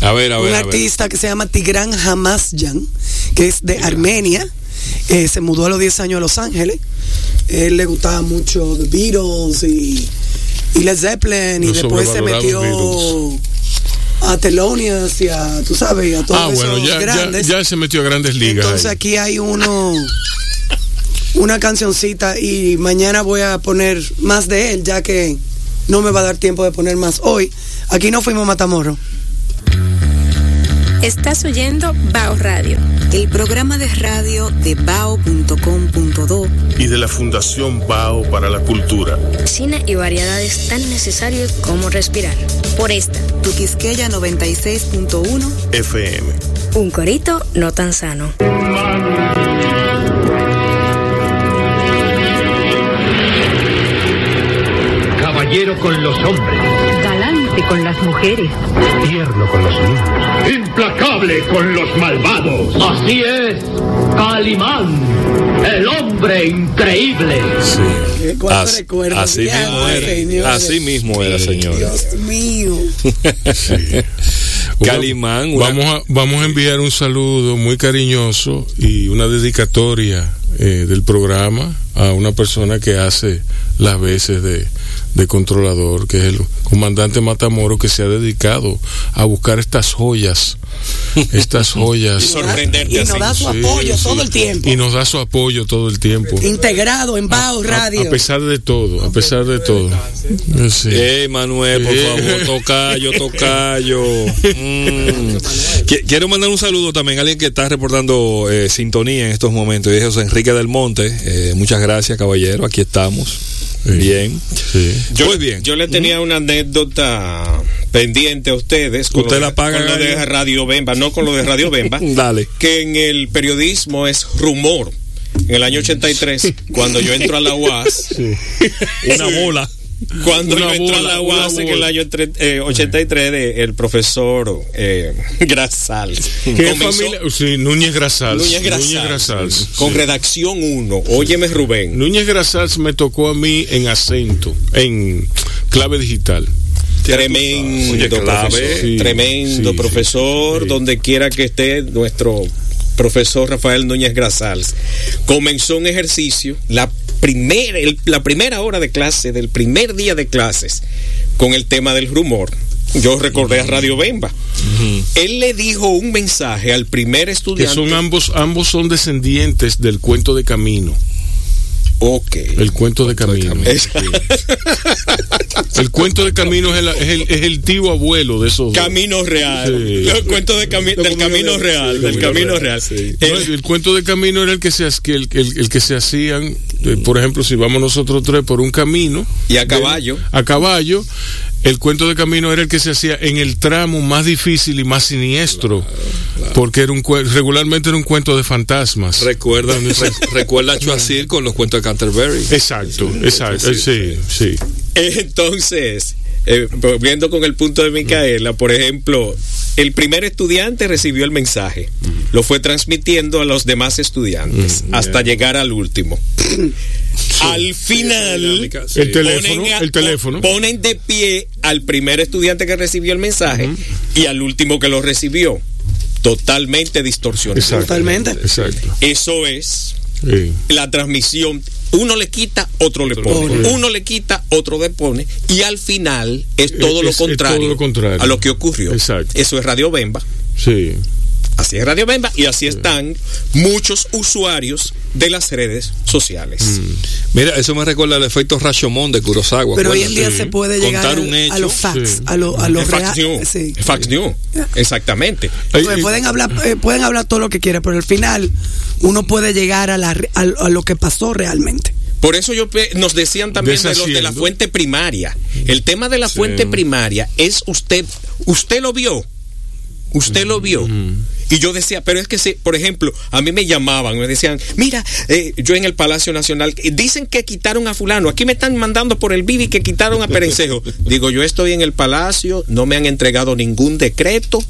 A ver, a un ver, a ver. artista que se llama Tigran Hamasyan, que es de Armenia. Eh, se mudó a los 10 años a Los Ángeles. Él le gustaba mucho The Beatles y, y Led Zeppelin. Y después se metió a Thelonious y a, tú sabes, a todos Ah, bueno, esos ya, ya, grandes. ya se metió a grandes ligas. Entonces ahí. aquí hay uno una cancioncita y mañana voy a poner más de él ya que no me va a dar tiempo de poner más hoy. Aquí no fuimos a Matamorro. Estás oyendo Bao Radio. El programa de radio de bao.com.do y de la Fundación Bao para la Cultura. Cine y variedades tan necesarios como respirar. Por esta, Tu Quisqueya 96.1 FM. un corito no tan sano. Caballero con los hombres, Galante con las mujeres. tierno con los niños, implacable con los malvados. Así es, Calimán, el hombre increíble. ¿Cuántos Así, recuerdos? así Ya, mismo era. Así mismo era, señor. Dios mío. Calimán. Vamos a, vamos a enviar un saludo muy cariñoso y una dedicatoria eh, del programa a una persona que hace las veces de, de controlador, que es el comandante Matamoro, que se ha dedicado a buscar estas joyas, estas joyas. Y sorprenderte Y nos da su Sí, apoyo sí. todo el tiempo. Y nos da su apoyo todo el tiempo. Integrado en Bao Radio. a pesar de todo, a pesar de todo. Sí. Eh, Manuel, por favor, tocayo, tocayo. Mm. Qui- Quiero mandar un saludo también a alguien que está reportando eh, sintonía en estos momentos. Y es José Enrique del Monte. Eh, muchas gracias, caballero. Aquí estamos. Bien. Yo, Pues bien. yo le tenía una anécdota pendiente a ustedes. con Usted lo la paga, Con lo de. Radio Bemba, no con lo de Radio Bemba. Dale. Que en el periodismo es rumor. En el año 83, cuando yo entro a la UAS, Una bola. Cuando Una yo entré a la UAS en el año tre- eh, 83, de, el profesor eh, Grasal. ¿Qué comenzó- familia? Sí, Núñez Grasals. Núñez Grasal, Grasals, con sí. redacción 1. Óyeme, Rubén. Núñez Grasals me tocó a mí en acento, en clave digital. Tremendo Oye, clave. profesor. Sí, tremendo sí, profesor, sí. donde quiera que esté nuestro profesor Rafael Núñez Grasals. Comenzó un ejercicio, la el- la primera hora de clase, del primer día de clases, con el tema del rumor. Yo recordé a Radio Bemba. Él le dijo un mensaje al primer Que estudiante. son ambos, ambos son descendientes del cuento de Camino. Ok. El cuento de Camino. El cuento de Camino es el, es el, es el tío abuelo de esos. Camino real. Sí. Los cuentos de cami- del camino real. del camino real. El- el, el cuento de camino era el que se, el, el- el que se hacían, eh, por ejemplo, si vamos nosotros tres por un camino. Y a de- caballo. a caballo. El cuento de camino era el que se hacía en el tramo más difícil y más siniestro. Porque era un regularmente era un cuento de fantasmas. Recuerda, re- recuerda a Chuacir con los cuentos de Canterbury. Exacto, exacto. Sí, sí. Entonces, eh, volviendo con el punto de Micaela, por ejemplo, el primer estudiante recibió el mensaje, lo fue transmitiendo a los demás estudiantes hasta llegar al último. Al final, Sí. El teléfono, ponen a- el teléfono. ponen de pie al primer estudiante que recibió el mensaje y al último que lo recibió. Totalmente distorsionado. Exacto. Totalmente. Exacto. Eso es Sí. la transmisión. Uno le quita, otro le pone. Uno le quita, otro le pone. Y al final es todo, Es- lo, es contrario todo lo contrario. a lo que ocurrió. Exacto. Eso es Radio Bemba. Sí. Así es Radio Bemba y así están muchos usuarios de las redes sociales. Mm. Mira, eso me recuerda al efecto Rashomon de Kurosawa. Pero hoy en día se puede llegar Contar al- un hecho. a los facts, Sí. a lo, a lo Es fax real. news. Sí. Fax news. Exactamente. Pues pueden hablar eh, pueden hablar todo lo que quieran, pero al final uno puede llegar a, la, re- a, a lo que pasó realmente. Por eso yo nos decían también de los de la fuente primaria. El tema de la Sí. fuente primaria es usted, usted lo vio, usted lo vio. Y yo decía, pero es que, si, por ejemplo, a mí me llamaban, me decían, mira, eh, yo en el Palacio Nacional, eh, dicen que quitaron a fulano, aquí me están mandando por el Bibi que quitaron a Perencejo. Digo, yo estoy en el Palacio, no me han entregado ningún decreto,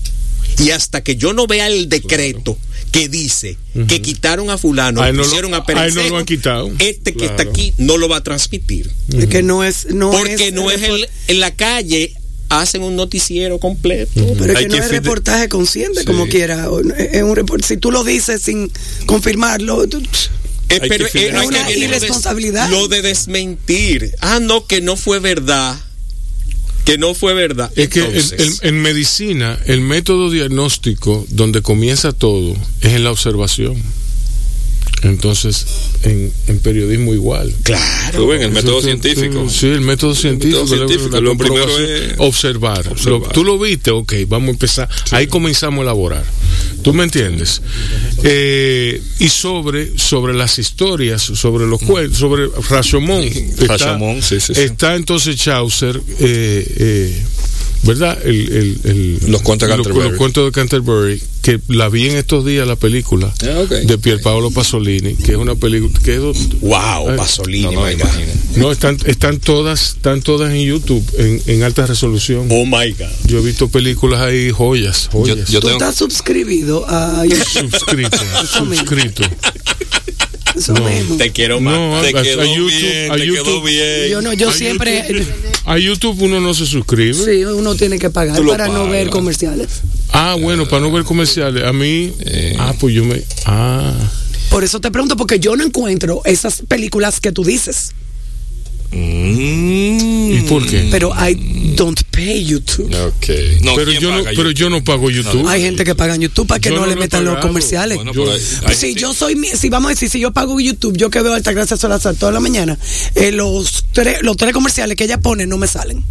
y hasta que yo no vea el decreto que dice que quitaron a fulano, A él no lo- a no Perencejo, lo han quitado. este que está aquí no lo va a transmitir. Es que no es no Porque no es el, en la calle hacen un noticiero completo. pero es Hay que no que es reportaje consciente como quiera no- es un report- si tú lo dices sin confirmarlo tú- Eh, Hay pero que eh, fidelizar. es que Una viene lo de- irresponsabilidad. Lo de desmentir. Ah, no, que no fue verdad. Que no fue verdad. Es que en, Entonces, en- en medicina, el método diagnóstico donde comienza todo es en la observación. Entonces, en, en periodismo igual. claro. Rubén, el método Eso, científico. Sí, el método científico. método lo primero es observar. observar. Lo- tú lo viste, ok, vamos a empezar. Ahí comenzamos a elaborar. ¿Tú me entiendes? Eh, y sobre, sobre las historias, sobre los cuentos, sobre Rashomon. está- Rashomon, sí, sí. Está entonces Chaucer, eh, eh, ¿verdad? El, el- el- Los cuentos de Canterbury. los cuentos de Canterbury, que la vi en estos días, la película Ah, de Pier Paolo Pasolini, que es una película que es Wow, Ay, Pasolini, no, no, my God. no, están, están todas, están todas en YouTube, en, en alta resolución. Oh my God. Yo he visto películas ahí, joyas, joyas. yo tú tengo- estás suscribido a suscrito, suscrito. Mismo. Te quiero más. No, Te a, quedó a YouTube, bien, a te quedó YouTube, bien. yo no yo a siempre YouTube, a YouTube uno no se suscribe. sí uno tiene que pagar para no ver comerciales Ah, bueno, para no ver comerciales. A mí, Eh. ah, pues yo me, ah, por eso te pregunto porque yo no encuentro esas películas que tú dices ¿Y por qué? Pero I don't pay YouTube. No, pero ¿quién yo no, pero yo no pago YouTube. Hay gente que paga en YouTube para que Yo no, no le metan los comerciales. Bueno, hay- Pues hay- si yo soy, si vamos a decir, si yo pago YouTube, yo que veo Alta Gracia Salazar toda la mañana, eh, los, tres, los tres comerciales que ella pone no me salen.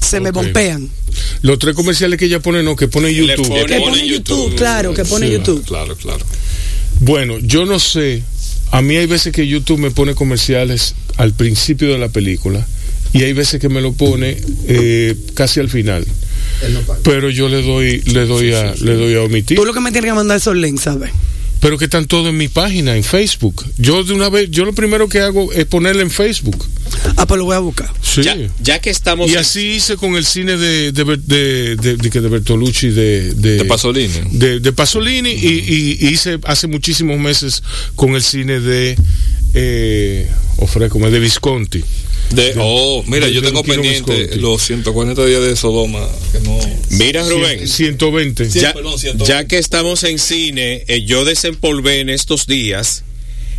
Se me bompean. Los tres comerciales que ella pone, no, que pone YouTube. pone- Que pone YouTube, claro, que pone Sí. YouTube. Claro, claro. Bueno, yo no sé. A mí hay veces que YouTube me pone comerciales al principio de la película y hay veces que me lo pone eh, casi al final. Pero yo le doy, le doy a, le doy a omitir. Tú lo que me tienes que mandar esos links, ¿sabes? Pero que están todos en mi página, en Facebook. Yo de una vez, yo lo primero que hago es ponerle en Facebook. Ah, pues lo voy a buscar. Sí. Ya, ya que estamos. Y en- así hice con el cine de de, de, de, de- que de Bertolucci de, de, De Pasolini. de, de Pasolini y, y- y hice hace muchísimos meses con el cine de eh, ofrezco, de Visconti. De, oh, mira, de- yo tengo pendiente Visconti. los 140 días de Sodoma. Que no. Mira, Rubén. 120. Sí, ya, perdón, 120. ya que estamos en cine, eh, yo desempolvé en estos días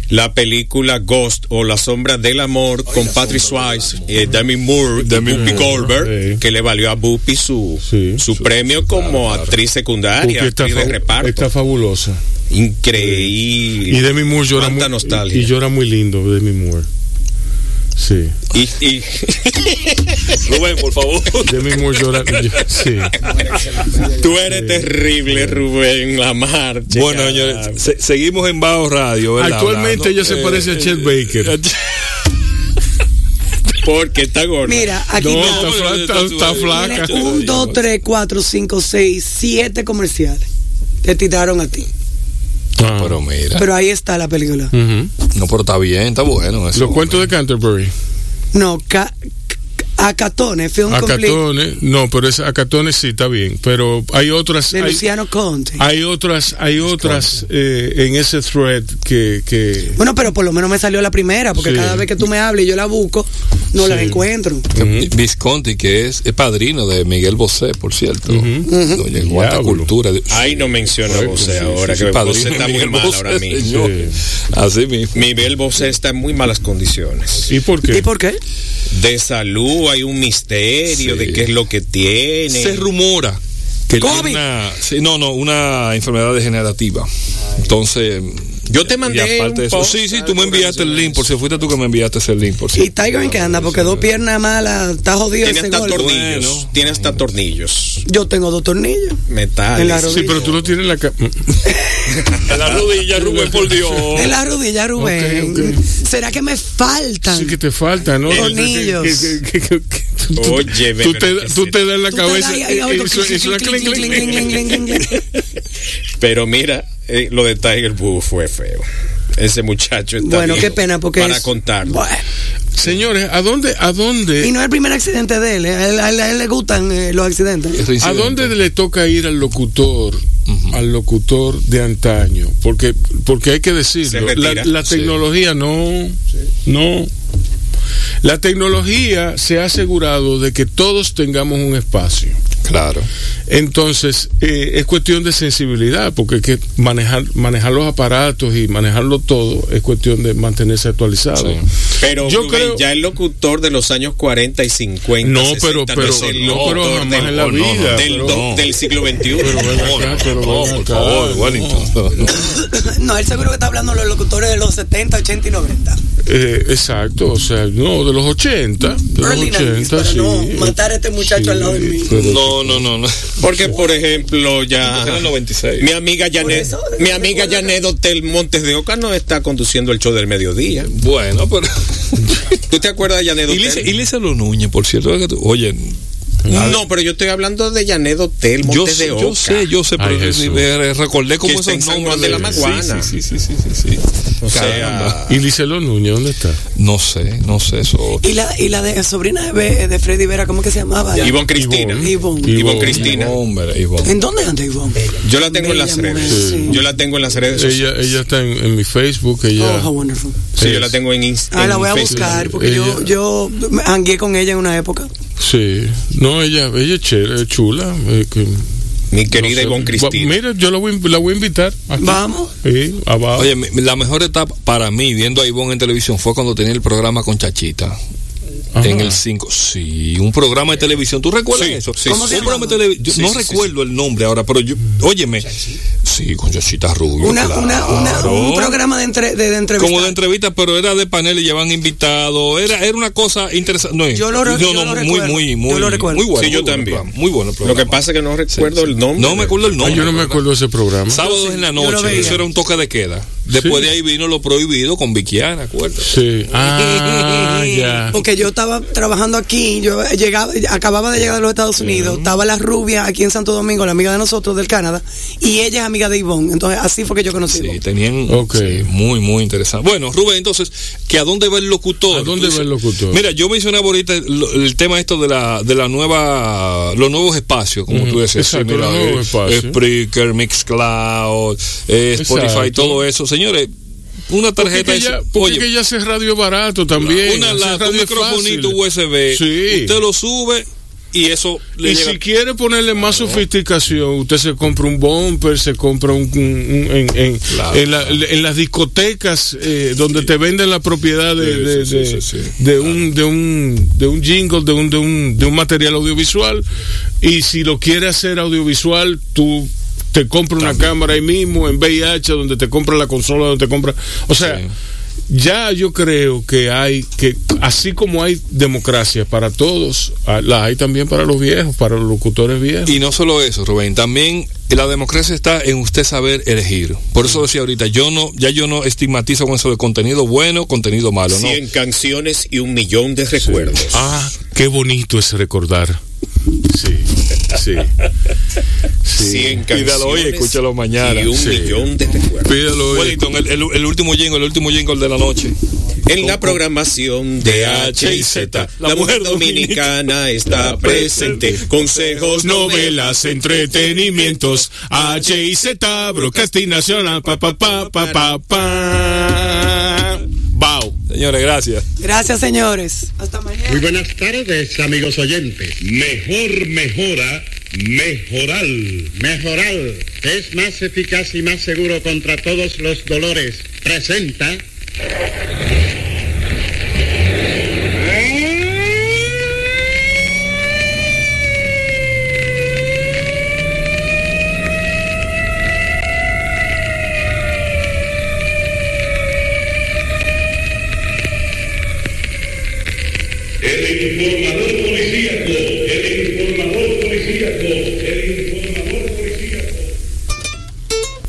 la película Ghost o La sombra del amor con Patrick Swayze, eh, Demi Moore, y Demi Whoopi Moore, Goldberg, sí. que le valió a Whoopi su, Sí, su sí, premio como actriz secundaria, Porque está, actriz de reparto. está fabulosa. Increíble. Y Demi Moore llora muy, nostalgia. y llora muy lindo, Demi Moore. Sí. Y, y- Rubén, por favor. Demi Moore llora. sí. tú eres terrible, Rubén Lamar. Bueno, chica. señores, se- seguimos en Bajo Radio. ¿verdad? Actualmente ella se Eh, parece a Chet Baker. porque está gorda. Mira, aquí No, está. está, está- está flaca. Tiene un, dos, tres, cuatro, cinco, seis, siete comerciales. Te tiraron a ti. Ah. Pero mira. Pero ahí está la película. No, pero está bien, está bueno. Eso, Los cuentos de Canterbury. No, ca, Acatone, Film Complete Acatones, no, pero es Acatones sí está bien, pero hay otras, de hay, Luciano Conte. hay otras, hay otras eh, en ese thread que, que Bueno, pero por lo menos me salió la primera, porque Sí. cada vez que tú me hablas y yo la busco, no la encuentro. Que Visconti, que es, es padrino de Miguel Bosé, por cierto. Oye, cuánta Diablo. cultura. de- Ay, no menciona a Bosé ahora, Sí, que padrino Bosé está de muy Miguel mal Bosé, ahora mismo. Así mismo. Miguel Bosé está en muy malas condiciones. ¿Y por qué? ¿Y por qué? De salud hay un misterio Sí. de qué es lo que tiene. Se rumora que COVID. una, sí, no, no, una enfermedad degenerativa. Entonces, Yo te y mandé aparte un de eso, post sí, sí, tú me enviaste el link, por si fuiste tú que me enviaste ese link, por si. Y Tiger en qué anda, porque dos piernas malas, está jodido Tiene ese hasta gol. tornillos. Bueno. Tiene hasta tornillos. Yo tengo dos tornillos. Metales. En la rodilla. Sí, pero tú lo tienes en la En la rodilla, Rubén, por Dios. En la rodilla, Rubén. ¿Será que me faltan? Sí que te falta, ¿no? Tornillos. Que- que- que- que- que- Oye, tú te, que tú te das en la cabeza. Pero mira, eh, lo de Tiger Woods fue feo. Ese muchacho está Bueno, qué pena, porque. Para es- contarlo. Bueno, Señores, ¿a dónde, a y dónde, no es el primer accidente de él. eh. A él, a él- a él le gustan eh, los accidentes. A dónde le toca ir al locutor, al locutor de antaño? Porque, porque hay que decirlo, la, Sí. tecnología no, no. La tecnología se ha asegurado de que todos tengamos un espacio. Claro. Entonces, eh, es cuestión de sensibilidad, porque es que manejar, manejar los aparatos y manejarlo todo es cuestión de mantenerse actualizado. Sí. Pero Yo Rubén, creo- ya el locutor de los años 40 y 50. No, 60, pero, no pero, es el no, pero locutor jamás del, en la no, no, vida. del, pero- do- del siglo XXI. pero pero No, no. No, él seguro que está hablando de los locutores de los 70, 80 y 90. Eh, exacto, o sea, no, de los 80. De los Early 90s, 80, para sí. no matar a este muchacho al lado de mí. pero- No, no, no, no. Porque, por ejemplo, ya. Era el 96. Mi amiga Janet, eso, mi amiga Janet Hotel Montes de Oca no está conduciendo el show del mediodía. Bueno, pero. ¿Tú te acuerdas de Janet Y Hotel? Ilse Lo Núñez, por cierto. que tú- Oye, No, pero yo estoy hablando de Janet Hotel yo Montes sé, de Oca. yo sé, yo sé, pero Ay, Jesús. eh, recordé como esos nombres Juan de la Maguana. Sí, sí, sí, sí, sí, sí. O sea. ¿Y Licelo Núñez dónde está? No sé, no sé eso. Y la, y la de sobrina de, de Freddy Vera, ¿cómo que se llamaba? Ivonne Cristina. Ivonne. Ivonne Cristina. Hombre, Ivonne. ¿En dónde anda Ivonne? Yo la tengo en las Bella redes. sí. Yo la tengo en las redes Ella, sociales. ella está en, en mi Facebook, ella... Oh, how wonderful. Sí, yo la tengo en Instagram. Ah, la voy a buscar, porque yo, Ella- yo me hangué con ella en una época. Sí, no, ella, ella es chula. eh, que- Mi querida no sé. Ivonne Va- Cristina. Mira, yo la voy, la voy a invitar. aquí. Vamos. Sí, abajo. Oye, la mejor etapa para mí viendo a Ivonne en televisión fue cuando tenía el programa con Chachita. Ajá. En el 5. Sí, un programa de televisión. ¿Tú recuerdas Sí, eso? sí, ¿Cómo sí. Un programa de televisión. Yo Sí, no sí, sí, recuerdo el nombre ahora, pero yo, óyeme. Sí, con Yoshita Rubio. Una, una, una- claro. un programa de, entre, de, de entrevista. Como de entrevista, pero era de panel y llevan invitados. Era, era una cosa interesante. No, Yo lo no, yo no, lo muy, recuerdo. muy, Yo muy, lo recuerdo. muy bueno. Sí, yo muy bueno también. programa, Muy bueno el Lo programa. que pasa es que no recuerdo el nombre. No me acuerdo el nombre. Ah, yo no me acuerdo ese programa. Sábados en la yo lo noche, eso era un toque de queda. Después Sí. de ahí vino lo prohibido con Vickiana, acuérdate. Sí. Ah, ya. Porque yo estaba trabajando aquí, yo llegaba, acababa de llegar de los Estados Unidos, estaba la rubia aquí en Santo Domingo, la amiga de nosotros del Canadá, y ella es amiga de Ivonne. Entonces, así fue que yo conocí. a Sí, Ivonne. tenían Ok. sí, muy, muy interesante. Bueno, Rubén, entonces, ¿que a dónde va el locutor? ¿A dónde va el locutor? Mira, yo mencionaba ahorita el, el tema esto de la, de la nueva, los nuevos espacios, como Ujú, tú decías. sí, exacto, mira, los nuevos eh, espacios. Spreaker, Mixcloud, eh, Spotify, Exacto. todo eso. Señores, una Porque tarjeta que ya, porque oye, que ya hace radio barato también. una lata, un microfonito. USB, Sí. usted lo sube y eso le Y llega si quiere ponerle más sofisticación, usted se compra un bumper, se compra un, un- un- en, en- Claro, en la- en las discotecas eh, donde te venden la propiedad de, Sí, de- sí, de- sí, sí, sí. de un de un de un jingle, de un de un de un material audiovisual. Y si lo quiere hacer audiovisual, tú te compras una cámara ahí mismo en VIH, donde te compras la consola, donde te compras, o sea. Sí. Ya yo creo que hay que, así como hay democracia para todos, ah, la hay también para los viejos, para los locutores viejos. Y no solo eso, Rubén, también la democracia está en usted saber elegir. Por eso decía ahorita, yo no, ya yo no estigmatizo con eso de contenido bueno, contenido malo, ¿no? 100 canciones y un millón de recuerdos. Ah, qué bonito es recordar. Sí, sí. sí. 100 Pídalo hoy, escúchalo mañana. y un Sí. millón de recuerdos. Pídalo. Wellington, el, el- el último jingle, el último jingle de la noche. En la programación de H y Z, la mujer dominicana está presente. Consejos, novelas, entretenimientos, H y Z, Broadcasting Nacional, pa pa pa pa pa pa. Bao. Señores, gracias. Gracias, señores. Hasta mañana. Muy buenas tardes, amigos oyentes. Mejor mejora, mejoral. Mejoral es más eficaz y más seguro contra todos los dolores. Presenta.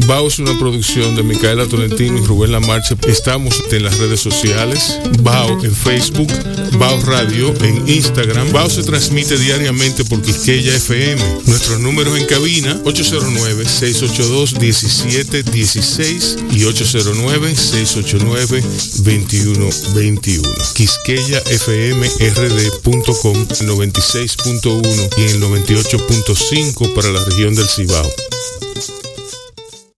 Bao es una producción de Micaela Tolentino y Rubén Lamarche. Estamos en las redes sociales, Bao en Facebook, Bao Radio en Instagram. Bao se transmite diariamente por Quisqueya FM. Nuestros números en cabina 809-682-1716 y 809-689-2121. QuisqueyaFMRD.com 96.1 y en el 98.5 para la región del Cibao.